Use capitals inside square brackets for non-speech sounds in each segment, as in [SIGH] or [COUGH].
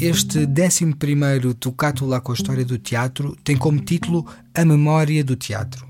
Este 11 Tocato lá com a História do Teatro tem como título A Memória do Teatro.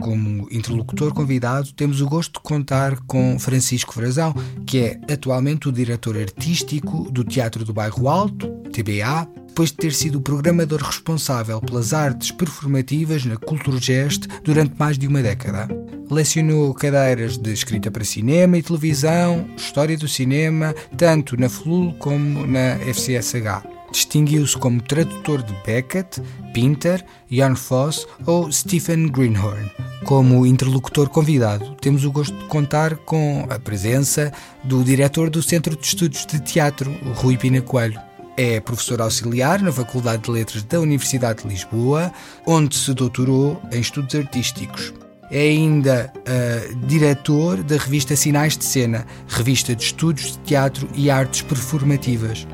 Como interlocutor convidado, temos o gosto de contar com Francisco Frazão, que é atualmente o diretor artístico do Teatro do Bairro Alto, TBA, depois de ter sido o programador responsável pelas artes performativas na Culturgest durante mais de uma década. Lecionou cadeiras de escrita para cinema e televisão, história do cinema, tanto na FLUL como na FCSH. Distinguiu-se como tradutor de Beckett, Pinter, Jan Foss ou Stephen Greenhorn. Como interlocutor convidado, temos o gosto de contar com a presença do diretor do Centro de Estudos de Teatro, Rui Pina Coelho. É professor auxiliar na Faculdade de Letras da Universidade de Lisboa, onde se doutorou em estudos artísticos. É ainda uh, diretor da revista Sinais de Cena, revista de estudos de teatro e artes performativas.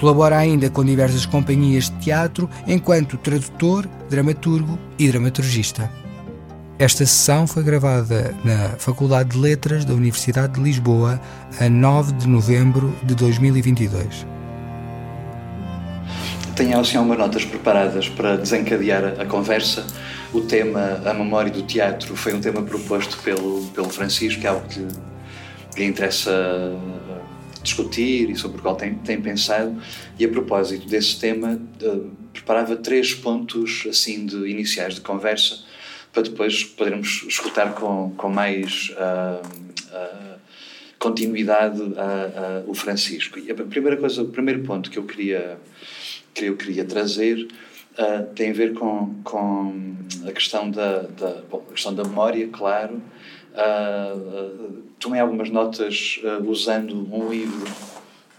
Colabora ainda com diversas companhias de teatro enquanto tradutor, dramaturgo e dramaturgista. Esta sessão foi gravada na Faculdade de Letras da Universidade de Lisboa a 9 de novembro de 2022. Tenho assim algumas notas preparadas para desencadear a conversa. O tema, a memória do teatro, foi um tema proposto pelo, pelo Francisco, que é algo que lhe interessa discutir e sobre o qual tem, tem pensado. E a propósito desse tema, uh, preparava três pontos assim de iniciais de conversa para depois podermos escutar com, com mais uh, uh, continuidade o Francisco. E a primeira coisa, o primeiro ponto que eu queria que eu queria trazer tem a ver com, com a questão da, da bom, a questão da memória, claro, Uh, tomei algumas notas uh, usando um livro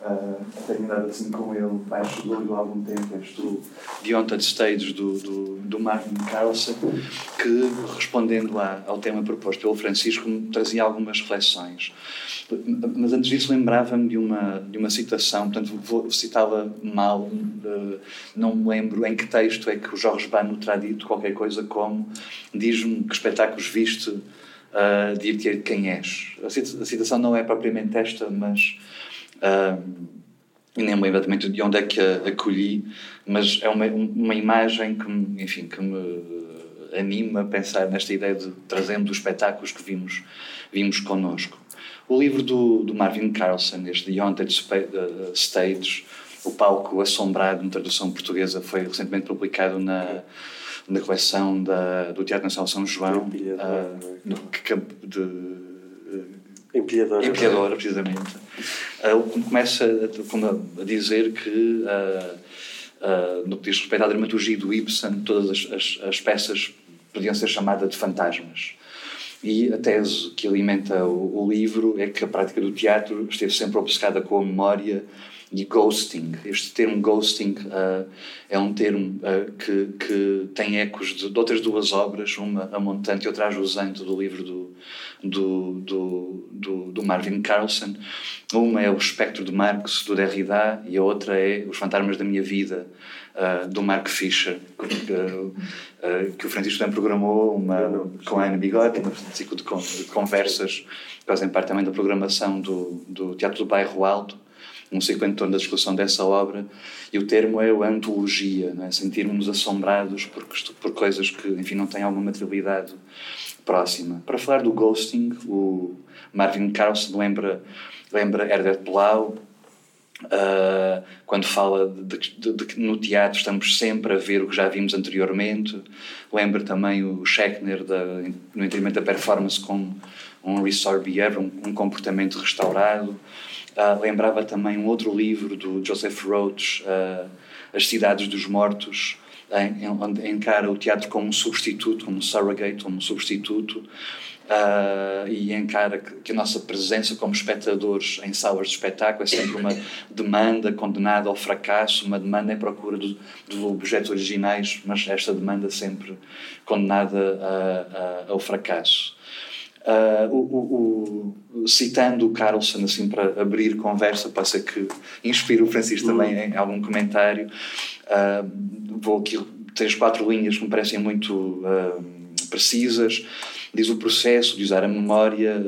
uh, tenho andado assim com ele baixo do há algum tempo este do The Haunted Stage do, do, do Martin Carlson que respondendo à, ao tema proposto pelo Francisco trazia algumas reflexões mas antes disso lembrava-me de uma, de uma citação, portanto vou citá-la mal, não me lembro em que texto é que o Jorge Bano terá dito qualquer coisa como diz-me que espetáculos viste uh, de ir quem és. A, citação não é propriamente esta, mas. Uh, nem me lembro exatamente de onde é que a acolhi, mas é uma, uma imagem que me, enfim, que me anima a pensar nesta ideia de trazendo os espetáculos que vimos, vimos connosco. O livro do, do Marvin Carlson, este The Haunted Stage, o palco assombrado, na tradução portuguesa, foi recentemente publicado na na coleção da, do Teatro Nacional São João, uh, no de. Empilhadora. Empilhadora, precisamente. Uh, começa a, a dizer que, uh, uh, no que diz respeito à dramaturgia do Ibsen, todas as, as, as peças podiam ser chamadas de fantasmas. E a tese que alimenta o, o, livro é que a prática do teatro esteve sempre obcecada com a memória e ghosting. Este termo ghosting uh, é um termo uh, que, que tem ecos de, de, outras duas obras, uma a montante e outra a jusante do livro do, do, do, do, do Marvin Carlson. Uma é O Espectro de Marx, do Derrida, e a outra é Os Fantasmas da Minha Vida, uh, do Mark Fisher, que, que o Francisco também programou uma, com a Ana Bigode, um ciclo de, de conversas que fazem parte também da programação do, do Teatro do Bairro Alto, um ciclo em torno da discussão dessa obra, e o termo é a antologia, é? sentirmos assombrados por, por coisas que, enfim, não têm alguma materialidade próxima. Para falar do ghosting, o Marvin Carlson lembra, lembra Blau, Uh, quando fala de, que no teatro estamos sempre a ver o que já vimos anteriormente. Lembra também o Schechner da, no entendimento da performance com um restore behavior, um, um comportamento restaurado. Uh, lembrava também um outro livro do Joseph Roach, uh, As Cidades dos Mortos, onde encara o teatro como um substituto, como um surrogate, como um substituto, uh, e encara que, que, a nossa presença como espectadores em salas de espetáculo é sempre uma demanda condenada ao fracasso, uma demanda em procura dos do objetos originais, mas esta demanda sempre condenada a, a, ao fracasso. Uh, o, o, o, citando o Carlson assim para abrir conversa, pode ser que inspire o Francisco também uhum. em algum comentário. Uh, vou aqui três, quatro linhas que me parecem muito uh, precisas. diz o processo de usar a memória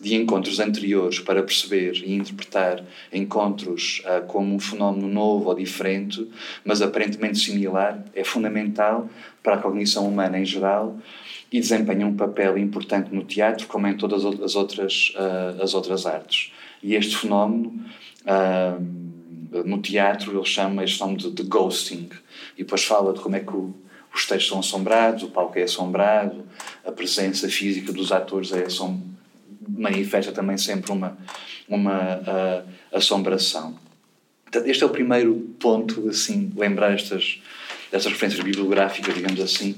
de encontros anteriores para perceber e interpretar encontros como um fenómeno novo ou diferente, mas aparentemente similar, é fundamental para a cognição humana em geral e desempenha um papel importante no teatro, como em todas as outras, uh, as outras artes. E este fenómeno, no teatro, ele chama este fenómeno de, de ghosting, e depois fala de como é que o, os textos são assombrados, o palco é assombrado, a presença física dos atores é assom manifesta também sempre uma, uma uh, assombração. este é o primeiro ponto, assim, lembrar estas, estas referências bibliográficas, digamos assim,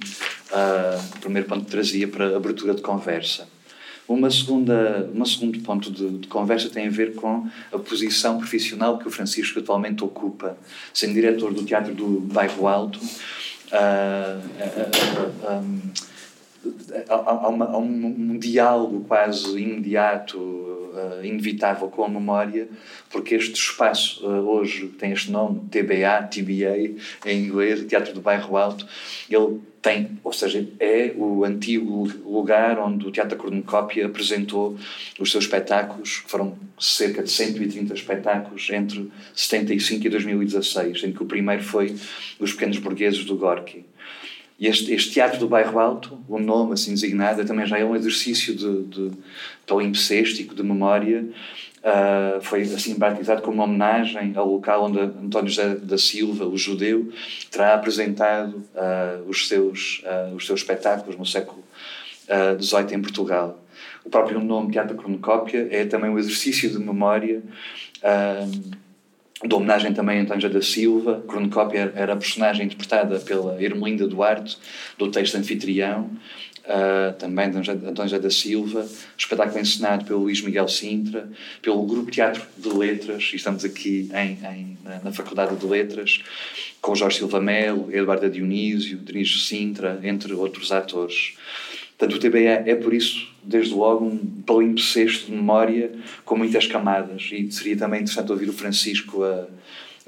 uh, o primeiro ponto que trazia para abertura de conversa. Uma segunda, um segundo ponto de, de, conversa tem a ver com a posição profissional que o Francisco atualmente ocupa, sendo diretor do Teatro do Bairro Alto, há, uma, há um, um, diálogo quase imediato, uh, inevitável com a memória, porque este espaço uh, hoje tem este nome, TBA, TBA, em inglês, Teatro do Bairro Alto, ele tem, ou seja, é o antigo lugar onde o Teatro Cornucópia apresentou os seus espetáculos, foram cerca de 130 espetáculos entre 75 e 2016, em que o primeiro foi Os Pequenos Burgueses do Gorky. E este, este, Teatro do Bairro Alto, o nome assim designado, também já é um exercício de, de palimpsestico, de memória, Uh, foi assim batizado como uma homenagem ao local onde António José da Silva, o judeu, terá apresentado uh, os, seus, uh, os seus espetáculos no século XVIII em Portugal. O próprio nome Teatro Cronocópia é também um exercício de memória, de homenagem também a António da Silva. Cronocópia era a personagem interpretada pela Ermelinda Duarte, do texto Anfitrião, uh, também de da Silva, espetáculo encenado pelo Luís Miguel Sintra, pelo Grupo Teatro de Letras, e estamos aqui em, em, na Faculdade de Letras, com Jorge Silva Melo, Eduardo Dionísio, Denise Sintra, entre outros atores. Portanto, o TBE é, por isso, desde logo, um palimpsesto de memória com muitas camadas. E seria também interessante ouvir o Francisco a,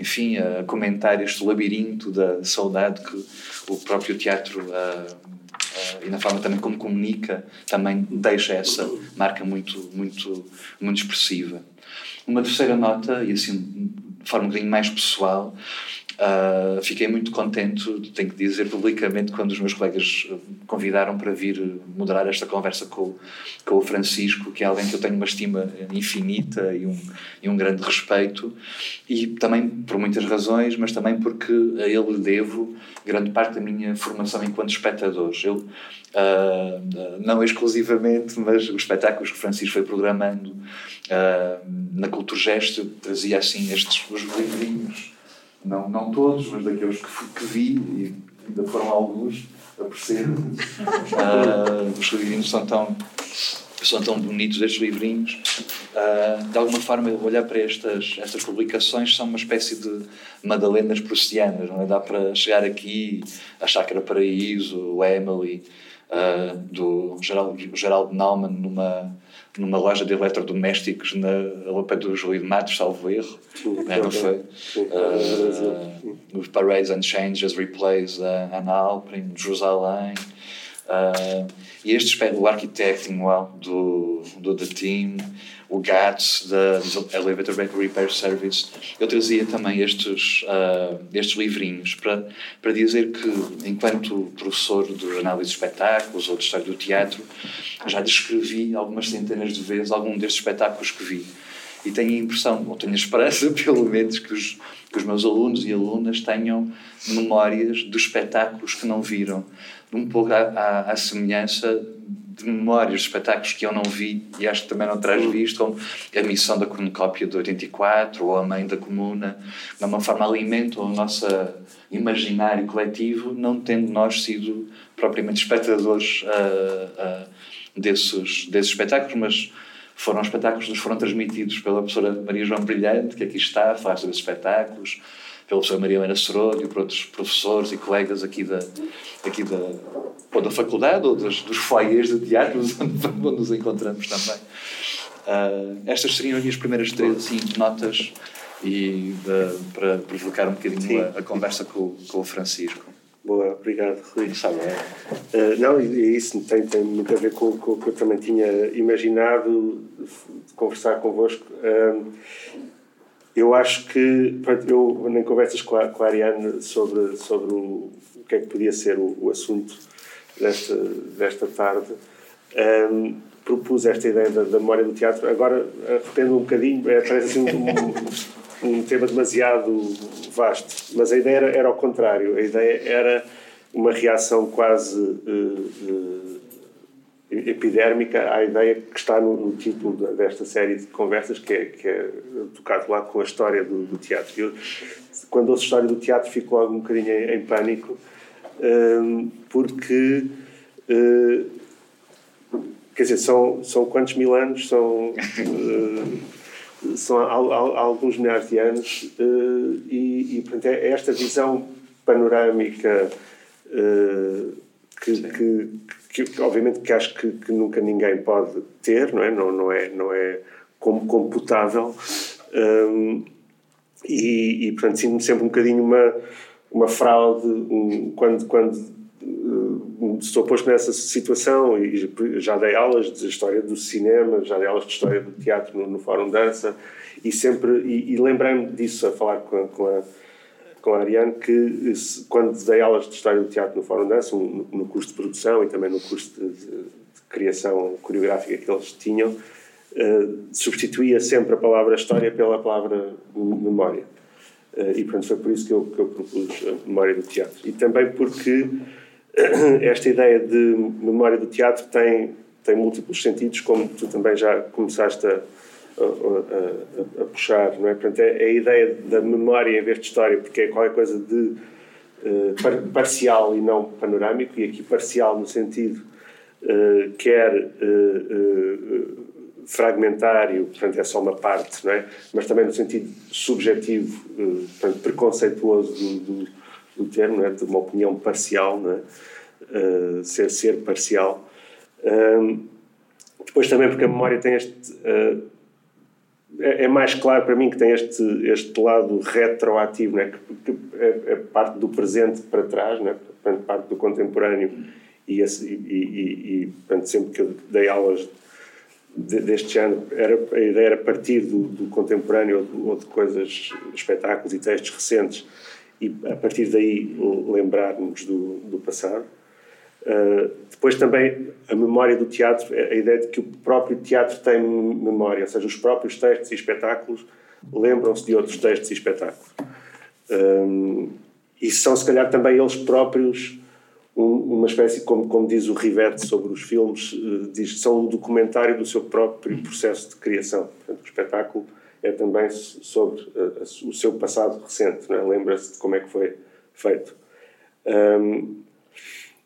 enfim, a comentar este labirinto da saudade que o próprio teatro uh, e na forma também como comunica, também deixa essa marca muito, muito, muito expressiva. Uma terceira nota, e assim de forma um bocadinho mais pessoal, Uh, fiquei muito contente, tenho que dizer publicamente, quando os meus colegas convidaram para vir moderar esta conversa com, com o Francisco, que é alguém que eu tenho uma estima infinita e um, e um grande respeito, e também por muitas razões, mas também porque a ele devo grande parte da minha formação enquanto espectador. Eu, uh, não exclusivamente, mas os espetáculos que o Francisco foi programando uh, na Culturgest trazia assim estes os livrinhos não, não todos, mas daqueles que, que vi, e ainda foram alguns, a uh, os livrinhos são tão, são tão bonitos, estes livrinhos. Uh, de alguma forma, olhar para estas, estas publicações são uma espécie de madalenas prussianas, não é? Dá para chegar aqui, a Chácara Paraíso, o Emily, uh, do Geraldo, Geraldo Naumann, numa numa loja de eletrodomésticos na, pé do Júlio de Matos, salvo erro. Né, não foi? Uh, os Parades and Changes Replays uh, An Alpine, Jerusalém. Uh, e este o architecting well, do, do The Team, o GATS, da Elevator Repair Service, eu trazia também estes, uh, estes livrinhos para, para dizer que, enquanto professor de análise de espetáculos ou de história do teatro, já descrevi algumas centenas de vezes algum destes espetáculos que vi. E tenho a impressão, ou tenho a esperança, [LAUGHS] pelo menos, que os, que os meus alunos e alunas tenham memórias dos espetáculos que não viram. Um pouco à, à, à semelhança de memórias espetáculos que eu não vi e acho que também não traz visto, como a missão da cronocópia de 84 ou a mãe da comuna, de uma forma alimentam o nosso imaginário coletivo, não tendo nós sido propriamente espectadores uh, uh, desses, desses espetáculos, mas foram espetáculos que nos foram transmitidos pela professora Maria João Brilhante, que aqui está, faz esses espetáculos, pela professora Maria Helena Seródio, por outros professores e colegas aqui da, aqui da, ou da faculdade ou dos, dos foyers de teatro [LAUGHS] onde, nos encontramos também. Uh, estas seriam as minhas primeiras três assim, notas e uh, para provocar um bocadinho a, a, conversa com, com o Francisco. Boa, obrigado, Rui. Uh, não, e isso tem, tem muito a ver com, com o que eu também tinha imaginado de conversar convosco. Uh, eu acho que, eu, em conversas com a, com a Ariane sobre, sobre o, o que é que podia ser o, o assunto desta, desta tarde, um, propus esta ideia da, da, memória do teatro. Agora, arrependo um bocadinho, é, parece assim um, um, tema demasiado vasto, mas a ideia era, era ao contrário. A ideia era uma reação quase uh, uh, epidérmica à ideia que está no, no, título desta série de conversas, que é, que é tocado lá com a história do, do teatro. Eu, quando ouço a história do teatro, fico logo um bocadinho em, em pânico, um, porque. Uh, quer dizer, são, são quantos mil anos? São. Uh, são há, há, há, alguns milhares de anos uh, e, e portanto, é esta visão panorâmica que, que, que, obviamente que acho que, que, nunca ninguém pode ter, não é? Não, não é, não é como computável. Um, e, e, portanto, sinto-me sempre um bocadinho uma, uma fraude um, quando, quando uh, estou posto nessa situação e já dei aulas de história do cinema, já dei aulas de história do teatro no, no Fórum Dança e sempre, e, e lembrei-me disso a falar com com a com a Ariane que quando dei aulas de História do Teatro no Fórum Dança, no, no curso de produção e também no curso de, de, de criação coreográfica que eles tinham, uh, substituía sempre a palavra História pela palavra Memória. Uh, e, portanto, foi por isso que eu, que eu propus a Memória do Teatro. E também porque esta ideia de memória do teatro tem, tem múltiplos sentidos, como tu também já começaste a a, a, a, puxar, não é? Portanto, é, é, a ideia da memória em vez de história, porque é qualquer coisa de uh, par, parcial e não panorâmico, e aqui parcial no sentido uh, quer uh, fragmentário, portanto é só uma parte, não é? Mas também no sentido subjetivo, portanto, preconceituoso do, do, do termo, não é? De uma opinião parcial, não é? ser ser parcial. depois também porque a memória tem este é, é, mais claro para mim que tem este, este lado retroativo, né? que, que é, é, parte do presente para trás, né? parte do contemporâneo. E, e, e, e portanto, sempre que eu dei aulas de, deste género, era, a ideia era partir do, do contemporâneo ou de, ou de coisas, espetáculos e textos recentes, e a partir daí lembrarmos do, do passado. Uh, depois também a memória do teatro, a ideia de que o próprio teatro tem memória, ou seja, os próprios textos e espetáculos lembram-se de outros textos e espetáculos. Um, e são, se calhar, também eles próprios um, uma espécie, como, como diz o Rivette sobre os filmes, uh, diz são um documentário do seu próprio processo de criação. Portanto, o espetáculo é também sobre uh, o seu passado recente, é? lembra-se de como é que foi feito. Um,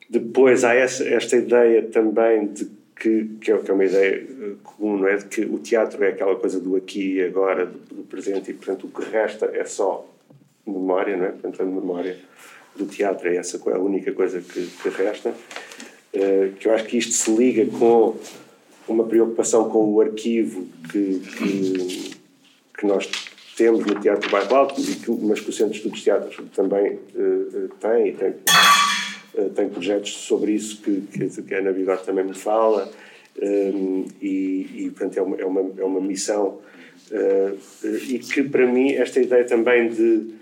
depois há essa, esta ideia também de que, que, é, é uma ideia eh, comum, não é? De que o teatro é aquela coisa do aqui e agora, do, do presente, e portanto o que resta é só memória, não é? Portanto, a memória do teatro é essa a única coisa que, que resta. Uh, que eu acho que isto se liga com uma preocupação com o arquivo que, que, que nós temos no Teatro Bairro Alto, mas que o Centro de Estudos de Teatro também uh, tem, e tem tem projetos sobre isso que, que, que a Ana Bigode também me fala um, ehm, e, e, portanto, é uma, é uma, é uma missão uh, e que, para mim, esta ideia também de,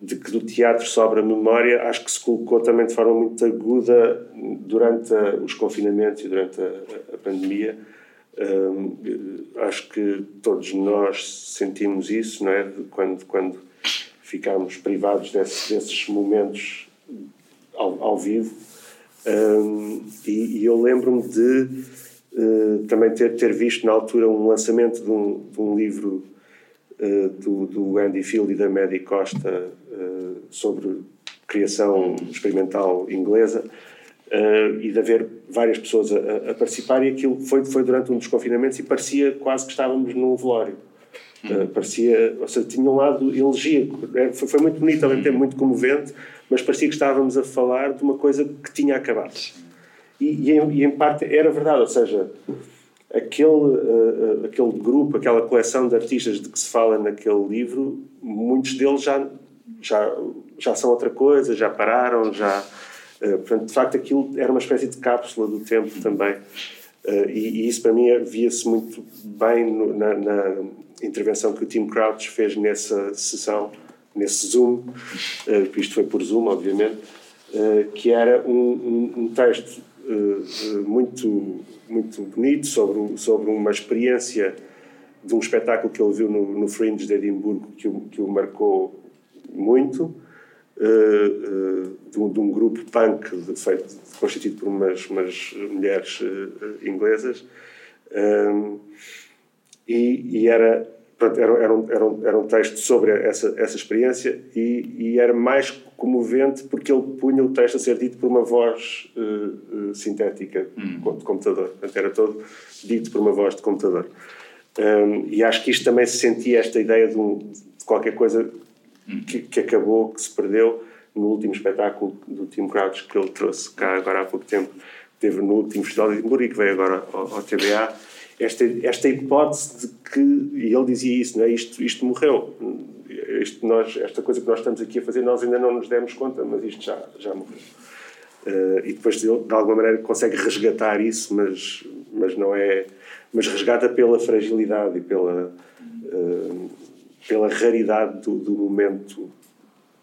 de que do teatro sobra memória, acho que se colocou também de forma muito aguda durante a, os confinamentos e durante a, a pandemia. Um, ehm, acho que todos nós sentimos isso, não é? Quando, quando ficámos privados desse, desses momentos ao, ao vivo. Um, e, e, eu lembro-me de uh, também ter, ter visto na altura um lançamento de um, de um livro uh, do, do Andy Field e da Maddie Costa uh, sobre criação experimental inglesa e de haver várias pessoas a, a, participar e aquilo foi, foi durante um dos confinamentos e parecia quase que estávamos num velório. Uh, parecia, ou seja, tinha um lado elegíaco, é, foi, foi muito bonito, ao mesmo tempo muito comovente, mas parecia que estávamos a falar de uma coisa que tinha acabado. E, e, em, e em, parte era verdade, ou seja, aquele, uh, aquele grupo, aquela coleção de artistas de que se fala naquele livro, muitos deles já, já já são outra coisa, já pararam, já. Uh, portanto, de facto, aquilo era uma espécie de cápsula do tempo também. Uh, e, e, isso para mim via-se muito bem no, na, na, intervenção que o Tim Crouch fez nessa sessão, nesse Zoom, uh, isto foi por Zoom, obviamente, uh, que era um, um, um texto muito, muito bonito sobre, sobre uma experiência de um espetáculo que ele viu no, no Fringe de Edimburgo que o, que o marcou muito uh, uh, de, um, de, um, grupo punk de, feito, constituído por umas, umas mulheres uh, inglesas. E, e, era, pronto, era, era, um, era, um, era um texto sobre essa, essa experiência e, e, era mais comovente porque ele punha o texto a ser dito por uma voz sintética hum. de computador. Portanto, era todo dito por uma voz de computador. Um, e acho que isto também se sentia esta ideia de, um, de qualquer coisa que, que, acabou, que se perdeu no último espetáculo do Tim Crouch que ele trouxe cá agora há pouco tempo, teve no último Festival de Edimburgo e que veio agora ao, ao TBA, esta, esta hipótese de que, e ele dizia isso, não é? isto, isto morreu, isto nós, esta coisa que nós estamos aqui a fazer, nós ainda não nos demos conta, mas isto já, já morreu. Uh, e depois ele, de alguma maneira, consegue resgatar isso, mas, mas não é. Mas resgata pela fragilidade e pela. Uh, pela raridade do, do, momento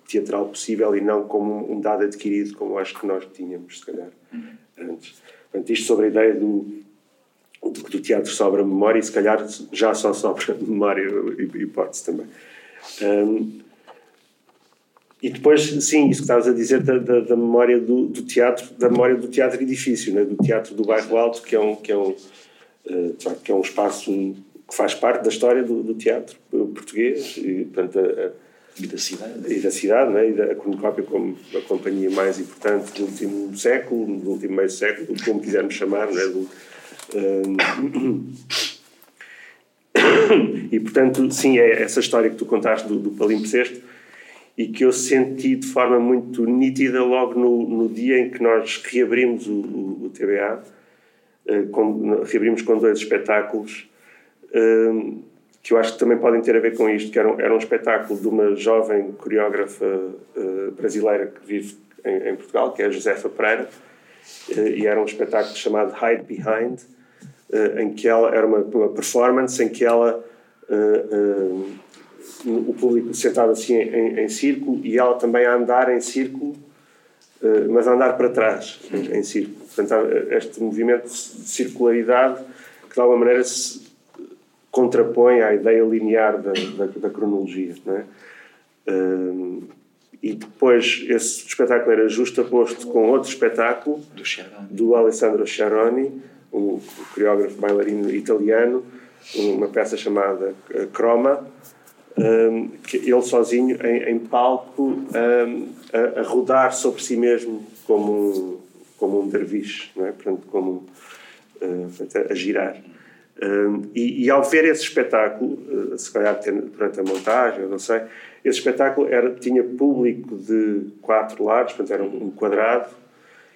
teatral possível e não como um dado adquirido, como acho que nós tínhamos, se calhar, antes. Portanto, isto sobre a ideia do, do, do teatro sobra memória e, se calhar, já só sobra memória e hipótese também. Um, e depois, sim, isso que estavas a dizer da, da, da memória do, do, teatro, da memória do teatro edifício, né? do teatro do bairro Alto, que é um, que é um, uh, que é um espaço que faz parte da história do, do teatro português e, portanto, a, e da cidade. E da cidade, né? e da Cornucópia como a companhia mais importante do último século, do último meio século, como quisermos chamar, né? do, [COUGHS] e portanto, sim, é essa história que tu contaste do, do Palimpsesto e que eu senti de forma muito nítida logo no, no dia em que nós reabrimos o, o, o TBA, uh, com, reabrimos com dois espetáculos que eu acho que também podem ter a ver com isto, que era um, era um espetáculo de uma jovem coreógrafa uh, brasileira que vive em, em, Portugal, que é a Josefa Pereira, e era um espetáculo chamado Hide Behind, uh, em que ela era uma, uma, performance em que ela o público sentado assim em, em, círculo e ela também a andar em círculo, mas a andar para trás em, em círculo. Portanto, este movimento de circularidade que de alguma maneira se contrapõe à ideia linear da, da, da cronologia. Não é? Um, e depois esse espetáculo era justaposto com outro espetáculo do, do Alessandro Sciaroni, um coreógrafo bailarino italiano, uma peça chamada uh, Chroma, um, que ele sozinho em, em palco um, a, a, rodar sobre si mesmo como um, como um derviche, não é? Portanto, como uh, a girar e, e, ao ver esse espetáculo, uh, se calhar durante a montagem, eu não sei, esse espetáculo era, tinha público de quatro lados, portanto era um, quadrado,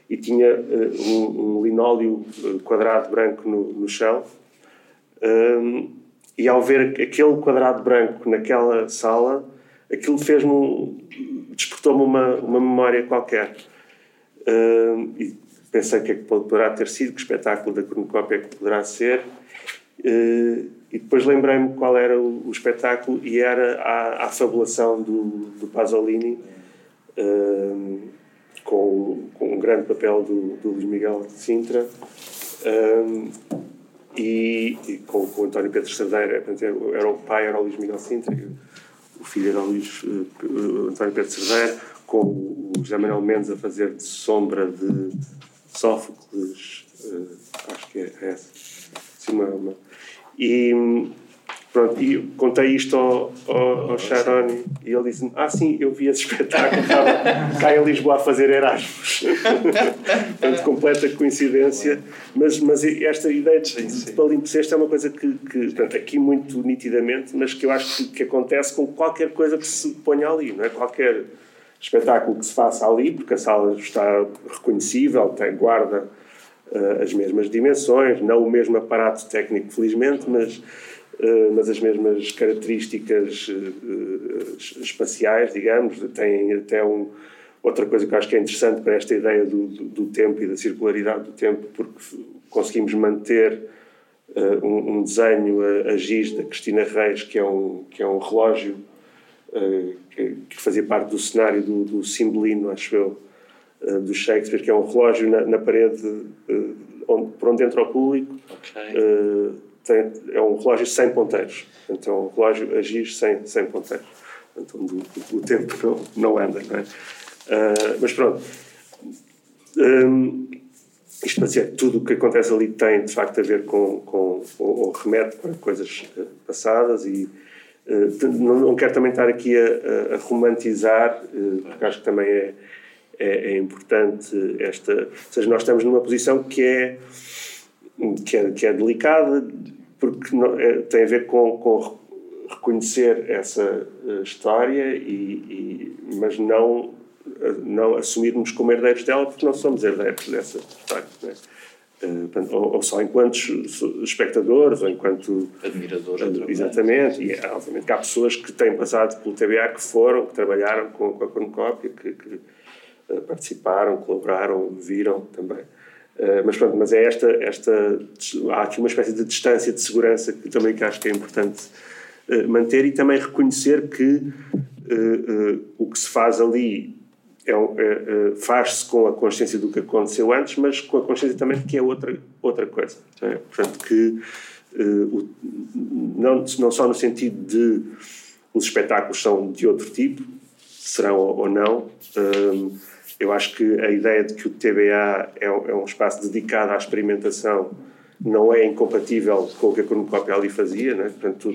e tinha uh, um, um, linóleo uh, quadrado branco no, no chão. Um, e ao ver aquele quadrado branco naquela sala, aquilo fez-me um, despertou-me uma, uma memória qualquer. e pensei que é que poderá ter sido, que espetáculo da cornucópia é que poderá ser, Uh, e depois lembrei-me qual era o, o, espetáculo e era a, a fabulação do, do Pasolini uh, com, com um grande papel do, do Luís Miguel de Sintra uh, e, e, com, com o António Pedro Cerdeira. Era o pai era o Luís Miguel de Sintra o filho era o Luís António Pedro Cerdeira com o José Manuel Mendes a fazer de sombra de Sófocles acho que é essa. Assim, uma, uma e pronto, e contei isto ao, ao, ao Sharon e ele disse-me: Ah, sim, eu vi esse espetáculo, estava [LAUGHS] cá em Lisboa a fazer Erasmus. [LAUGHS] Portanto, completa coincidência. Mas, mas esta ideia de, de palimpsesto é uma coisa que, que portanto, aqui muito nitidamente, mas que eu acho que, que acontece com qualquer coisa que se ponha ali, não é? Qualquer espetáculo que se faça ali, porque a sala está reconhecível, tem guarda uh, as mesmas dimensões, não o mesmo aparato técnico, felizmente, mas, mas as mesmas características espaciais, digamos, têm até um, outra coisa que eu acho que é interessante para esta ideia do, do, do tempo e da circularidade do tempo, porque conseguimos manter uh, um, um, desenho a, a, giz da Cristina Reis, que é um, que é um relógio uh, que, que, fazia parte do cenário do, do Cimbolino, acho eu, uh, do Shakespeare, que é um relógio na, na parede onde, por onde entra o público. Okay. Tem, é um relógio sem ponteiros. Então, é um relógio a giz sem, sem ponteiros. Então, o, o tempo não, não anda, não é? mas pronto. Um, isto para dizer, tudo o que acontece ali tem de facto a ver com, com ou, ou remete para coisas uh, passadas e uh, não, não, quero também estar aqui a, a, a romantizar, uh, porque acho que também é, é, é, importante esta. Ou seja, nós estamos numa posição que é, que é, que é delicada, porque não, é, tem a ver com, com reconhecer essa história, e, e, mas não não assumirmos como herdeiros dela, porque não somos herdeiros dessa história. Né? Uh, ou, ou, só enquanto espectadores, ou enquanto. Admiradores. Exatamente. E obviamente que há pessoas que têm passado pelo TBA, que foram, que trabalharam com, com a cornucópia, que, que participaram, colaboraram, viram também. mas pronto, mas é esta, esta. Há aqui uma espécie de distância de segurança que também que acho que é importante manter e também reconhecer que o que se faz ali é, é, é, faz-se com a consciência do que aconteceu antes, mas com a consciência também de que é outra, outra coisa. É? Portanto, que não, não só no sentido de os espetáculos são de outro tipo, serão ou não, eu acho que a ideia de que o TBA é, é um espaço dedicado à experimentação não é incompatível com o que a cornucópia ali fazia, né? portanto,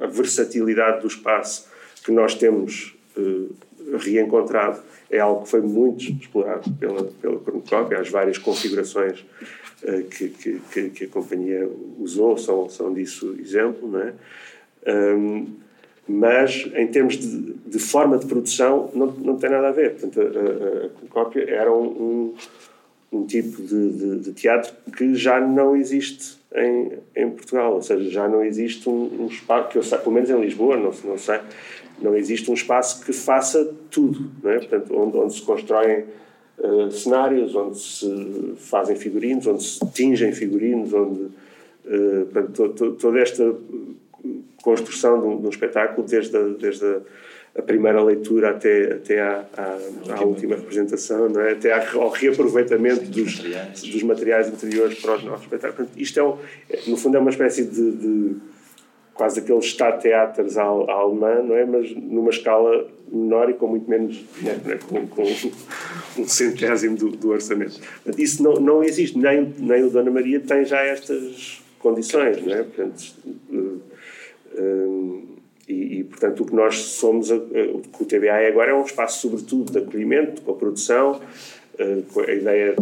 a versatilidade do espaço que nós temos uh, reencontrado é algo que foi muito explorado pela, pela cornucópia, as várias configurações uh, que, que, que, a companhia usou são, são disso exemplo, não é? Um, mas em termos de, de, forma de produção não, não tem nada a ver. Portanto, a, a cornucópia era um, um, um tipo de, de, de, teatro que já não existe em, em Portugal, ou seja, já não existe um, um espaço, que eu sei, pelo menos em Lisboa, não, não sei, não existe um espaço que faça tudo, não é? Portanto, onde, onde se constroem uh, cenários, onde se fazem figurinos, onde se tingem figurinos, onde uh, portanto, to, to, toda esta construção de um, de um, espetáculo, desde a, desde a, a primeira leitura até, até à, à, à última representação, não é? até ao reaproveitamento dos, materiais. dos materiais interiores para os nossos espetáculos. Isto é, um, no fundo, é uma espécie de, de quase aqueles Stadttheaters à, à alemã, não é? Mas numa escala menor e com muito menos dinheiro, é? com, com, um centésimo do, do orçamento. Portanto, isso não, não existe, nem, nem o Dona Maria tem já estas condições, não é? Portanto, uh, e, e, portanto, o que nós somos, uh, o que o TBA é agora é um espaço, sobretudo, de acolhimento, com a produção, com a ideia,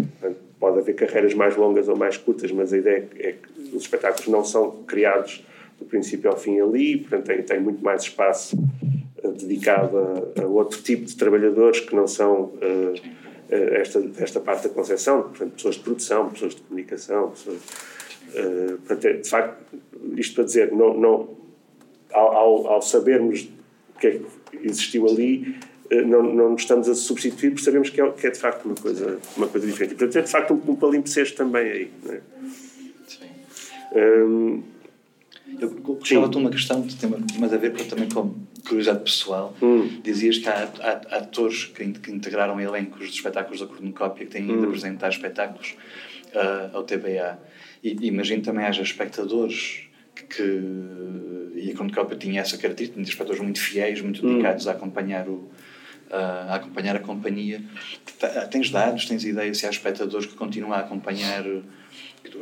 pode haver carreiras mais longas ou mais curtas, mas a ideia é que os espetáculos não são criados do princípio ao fim ali, portanto tem, tem muito mais espaço uh, dedicado a, a, outro tipo de trabalhadores que não são uh, esta, esta parte da concepção, portanto pessoas de produção, pessoas de comunicação, pessoas, portanto, é, de facto, isto para dizer, não, não, ao, ao sabermos o que é que existiu ali, não, não nos estamos a substituir porque sabemos que é, que é de facto uma coisa, uma coisa diferente. E, portanto, é de facto um, um palimpsesto também aí. Não é? Sim. Um, eu puxava-te uma questão que tem mais a ver também com curiosidade pessoal. Hum. Dizias que há, há, atores que, que, integraram elencos de espetáculos da cornucópia que têm ido hum. apresentar espetáculos uh, ao TBA. E imagino também haja espectadores que, e a cornucópia tinha essa característica, tinha espectadores muito fiéis, muito dedicados hum. a acompanhar o a acompanhar a companhia. Tens dados, tens ideias se há espectadores que continuam a acompanhar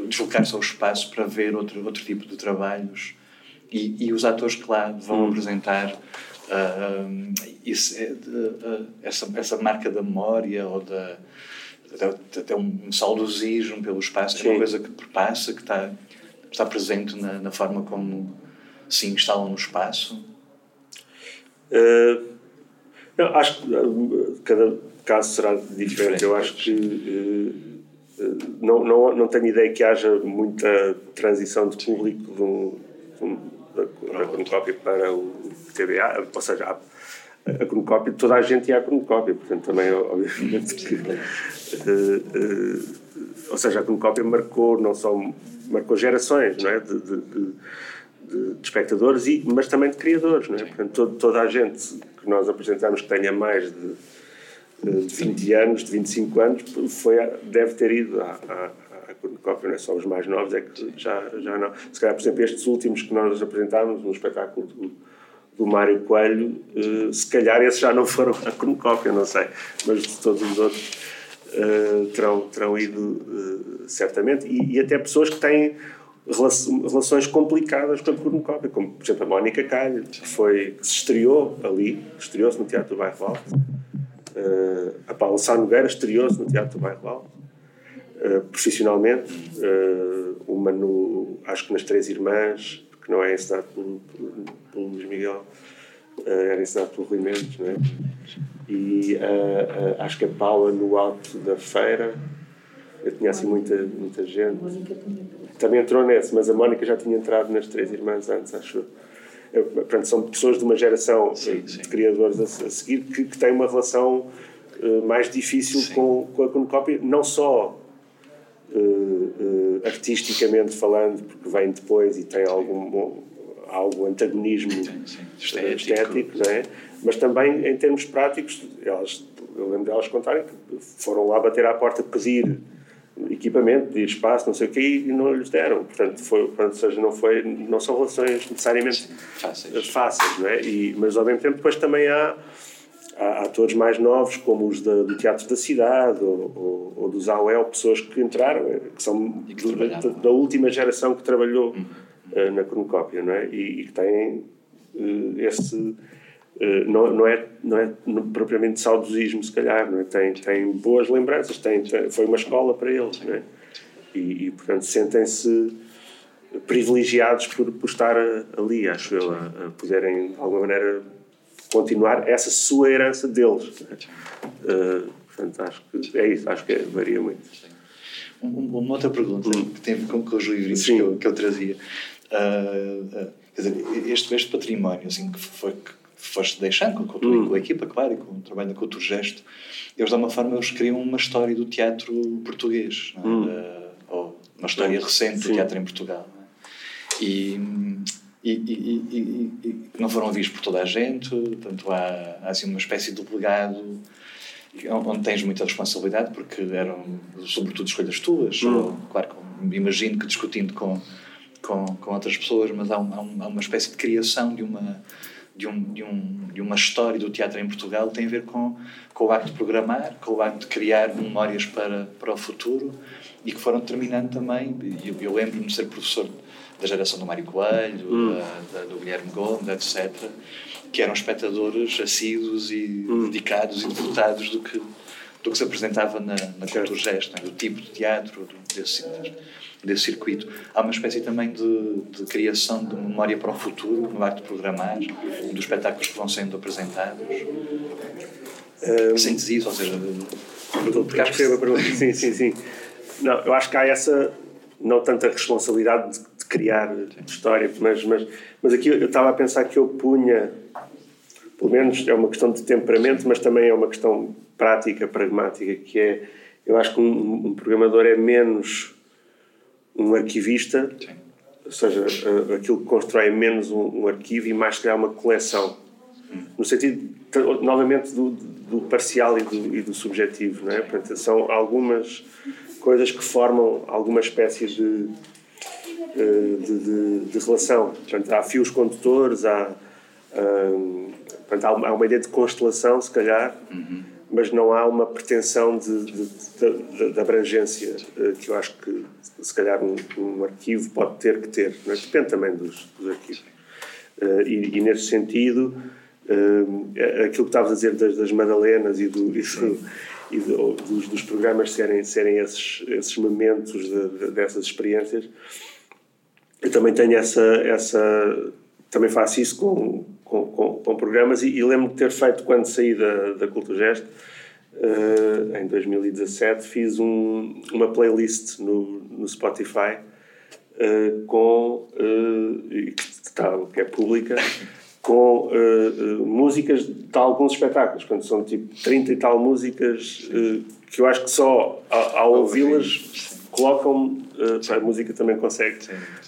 deslocar-se ao espaço para ver outro, outro tipo de trabalhos e, e os atores que lá vão hum. apresentar uh, isso, uh, essa, essa marca da memória ou da até um saudosismo pelo espaço, Sim. é uma coisa que perpassa, que está, está presente na, na forma como se instalam no espaço? Uh, eu acho que cada caso será diferente. diferente eu acho que uh, não, não, não tenho ideia que haja muita transição de público de um, de um, da, da Cornucópia para o TBA, ou seja, a, a Cornucópia, toda a gente ia à Cornucópia, portanto também obviamente que... Uh, ou seja, a Cornucópia marcou não só marcou gerações não é? de, de, de, de espectadores, e, mas também de criadores. Não é? Portanto, todo, toda a gente que nós apresentamos que tenha mais de, de 20 anos, de 25 anos, foi, deve ter ido à, à, à Cornucópia, não é só os mais novos, é que já, já não. Se calhar, por exemplo, estes últimos que nós apresentámos, no espetáculo do, do Mário Coelho, uh, se calhar esses já não foram à Cornucópia, não sei, mas de todos os outros uh, terão, terão ido uh, certamente, e, e, até pessoas que têm relações complicadas com a cornucópia, como por exemplo a Mónica Calho, que, foi, que se estreou ali, estreou-se no Teatro do Bairro Alto, uh, a Paula Sá Nogueira estreou-se no Teatro do Bairro Alto, profissionalmente, uma no, acho que nas Três Irmãs, que não é ensinado pelo Luís Miguel, era ensinado pelo Rui Mendes, não é? E uh, uh, acho que a Paula no alto da feira eu tinha assim muita, muita gente também entrou nesse, mas a Mónica já tinha entrado nas Três Irmãs antes, acho eu. Portanto, são pessoas de uma geração sim, sim. de criadores a, a seguir que, que têm uma relação uh, mais difícil com, com a Cornucópia, não só artisticamente falando, porque vem depois e tem algum, algum antagonismo estético, estético não é? Mas também em termos práticos, elas, eu lembro delas contarem que foram lá bater à porta pedir equipamento, pedir espaço, não sei o quê, e não lhes deram. Portanto, foi, portanto seja, não, foi, não são relações necessariamente fáceis, fáceis não é? E, mas ao mesmo tempo depois também há, há atores mais novos, como os da, do Teatro da Cidade ou, ou, ou dos AOL, pessoas que entraram, que são que do, da, da, última geração que trabalhou uhum. uh, na Cornucópia, não é? E, e que têm uh, esse não, não, é, não é propriamente saudosismo, se calhar, não é? tem, tem boas lembranças, tem, foi uma escola para eles, não é? e, e portanto sentem-se privilegiados por, por estar ali, acho eu, a, a, poderem de alguma maneira continuar essa sua herança deles. Uh, portanto, acho que é isso, acho que varia muito. Uma outra pergunta hum. que tem a ver com, com os livros que eu, que eu trazia. Uh, uh, quer dizer, este, este património assim, que foi que foste deixando com a, hum. com a equipa, claro, e com o trabalho da Cultura Gesto, eles de alguma forma eles criam uma história do teatro português, é? hum. uh, ou uma história recente Sim. do teatro em Portugal. É? E, e, e, e, não foram vistos por toda a gente, portanto há, há assim uma espécie de legado onde tens muita responsabilidade porque eram sobretudo escolhas tuas, hum. ou, claro, imagino que discutindo com, com, com outras pessoas, mas há, um, há uma espécie de criação de uma de, um, de, um, de uma história do teatro em Portugal tem a ver com, com o acto de programar, com o acto de criar memórias para, para o futuro e que foram determinando também. Eu, eu lembro-me de ser professor da geração do Mário Coelho, hum. da, da, do Guilherme Gomes, etc., que eram espectadores assíduos e hum. dedicados e devotados do que, do que se apresentava na, na cultura gesto, né? do tipo de teatro, do, desse, desse circuito. Há uma espécie também de, de criação de memória para o futuro, no acto de programar, dos espetáculos que vão sendo apresentados. Um, Sentes isso? Ou seja, porque acho que... Sim, sim, sim. Não, eu acho que há essa, não tanta responsabilidade de, de criar sim. história, mas, mas, mas aqui eu estava a pensar que eu punha, pelo menos é uma questão de temperamento, mas também é uma questão prática, pragmática, que é, eu acho que um, um programador é menos um arquivista, Sim. ou seja, aquilo que constrói menos um, um arquivo e mais que uma coleção. Hum. No sentido, novamente, do, do parcial e do, e do, subjetivo, não é? Portanto, são algumas coisas que formam alguma espécie de, eh, de, de, de relação. Portanto, há fios condutores, há, hum, portanto, há, uma, ideia de constelação, se calhar, uhum mas não há uma pretensão de, de, de, de abrangência eh, que eu acho que se calhar um, um arquivo pode ter que ter, mas depende também dos, dos arquivos. Uh, e, e, nesse sentido, uh, aquilo que estavas a dizer das, das Madalenas e, do, e, do, e do, dos, dos, programas serem, serem esses, esses momentos dessas experiências, eu também tenho essa, essa também faço isso com, com, com, com programas e, e lembro de ter feito quando saí da, da Cultugest uh, em 2017 fiz um, uma playlist no, no Spotify uh, com, uh, que, está, que é pública, com músicas de alguns espetáculos. Quando são tipo 30 e tal músicas que eu acho que só ao, ao ouvi-las colocam a música também consegue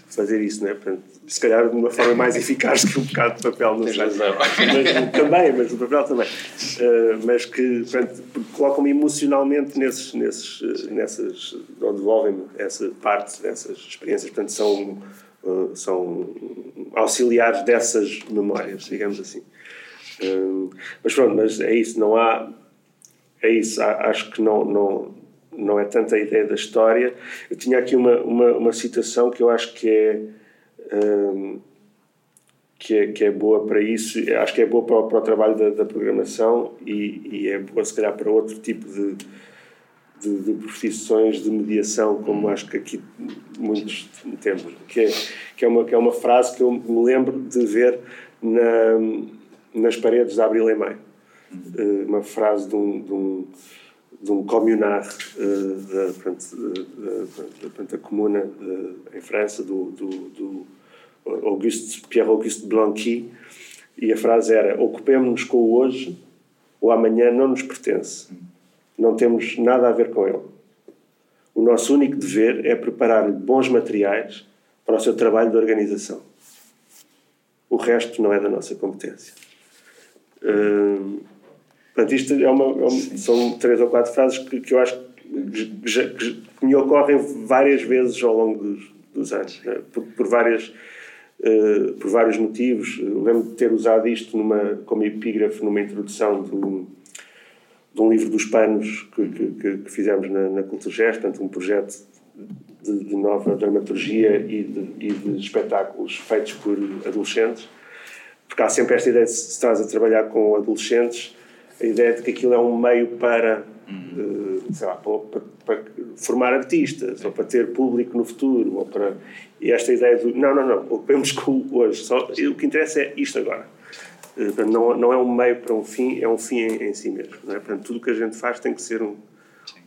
fazer isso, não é? Portanto, se calhar de uma forma mais [LAUGHS] eficaz que um bocado de papel, não sei. Mas, também, mas o papel também. Uh, mas que portanto, colocam-me emocionalmente nesses, nesses, nessas, ou devolvem-me essa parte dessas experiências, portanto são, uh, são auxiliares dessas memórias, digamos assim. Mas pronto, mas é isso, não há. É isso, acho que não, não, não é tanto a ideia da história. Eu tinha aqui uma, uma, uma citação que eu acho que é um, que, é, que é boa para isso, acho que é boa para, para o trabalho da, da programação e, e, é boa, se calhar, para outro tipo de, de, de, profissões de mediação, como acho que aqui muitos temos. Que é, que, é uma, que é uma frase que eu me lembro de ver na, nas paredes da Abril em Maio. Uh, uma frase de um, de um, de um communard uh, da, da, da, da, comuna uh, em França, do, do, do Auguste, Pierre-Auguste Blanqui, e a frase era: Ocupemos-nos com o hoje, o amanhã não nos pertence. Não temos nada a ver com ele. O nosso único dever é preparar-lhe bons materiais para o seu trabalho de organização. O resto não é da nossa competência. Hum, portanto, isto é uma, é uma, são três ou quatro frases que, que eu acho que, que, me ocorrem várias vezes ao longo dos, dos anos, né? por, por várias eh, por vários motivos. lembro de ter usado isto numa, como epígrafe numa introdução de um livro dos panos que fizemos na, na Culturgest, portanto, um projeto de, de, nova dramaturgia e de, e de espetáculos feitos por adolescentes, porque há sempre esta ideia de se estás a trabalhar com adolescentes, a ideia de que aquilo é um meio para, uhum. uh, sei lá, para, para, formar artistas, ou para ter público no futuro, ou para e esta ideia do não, não, não, ocupemos com hoje. Só, o que interessa é isto agora. Eh, não, não é um meio para um fim, é um fim em, em si mesmo. Não é? Portanto, tudo o que a gente faz tem que ser um,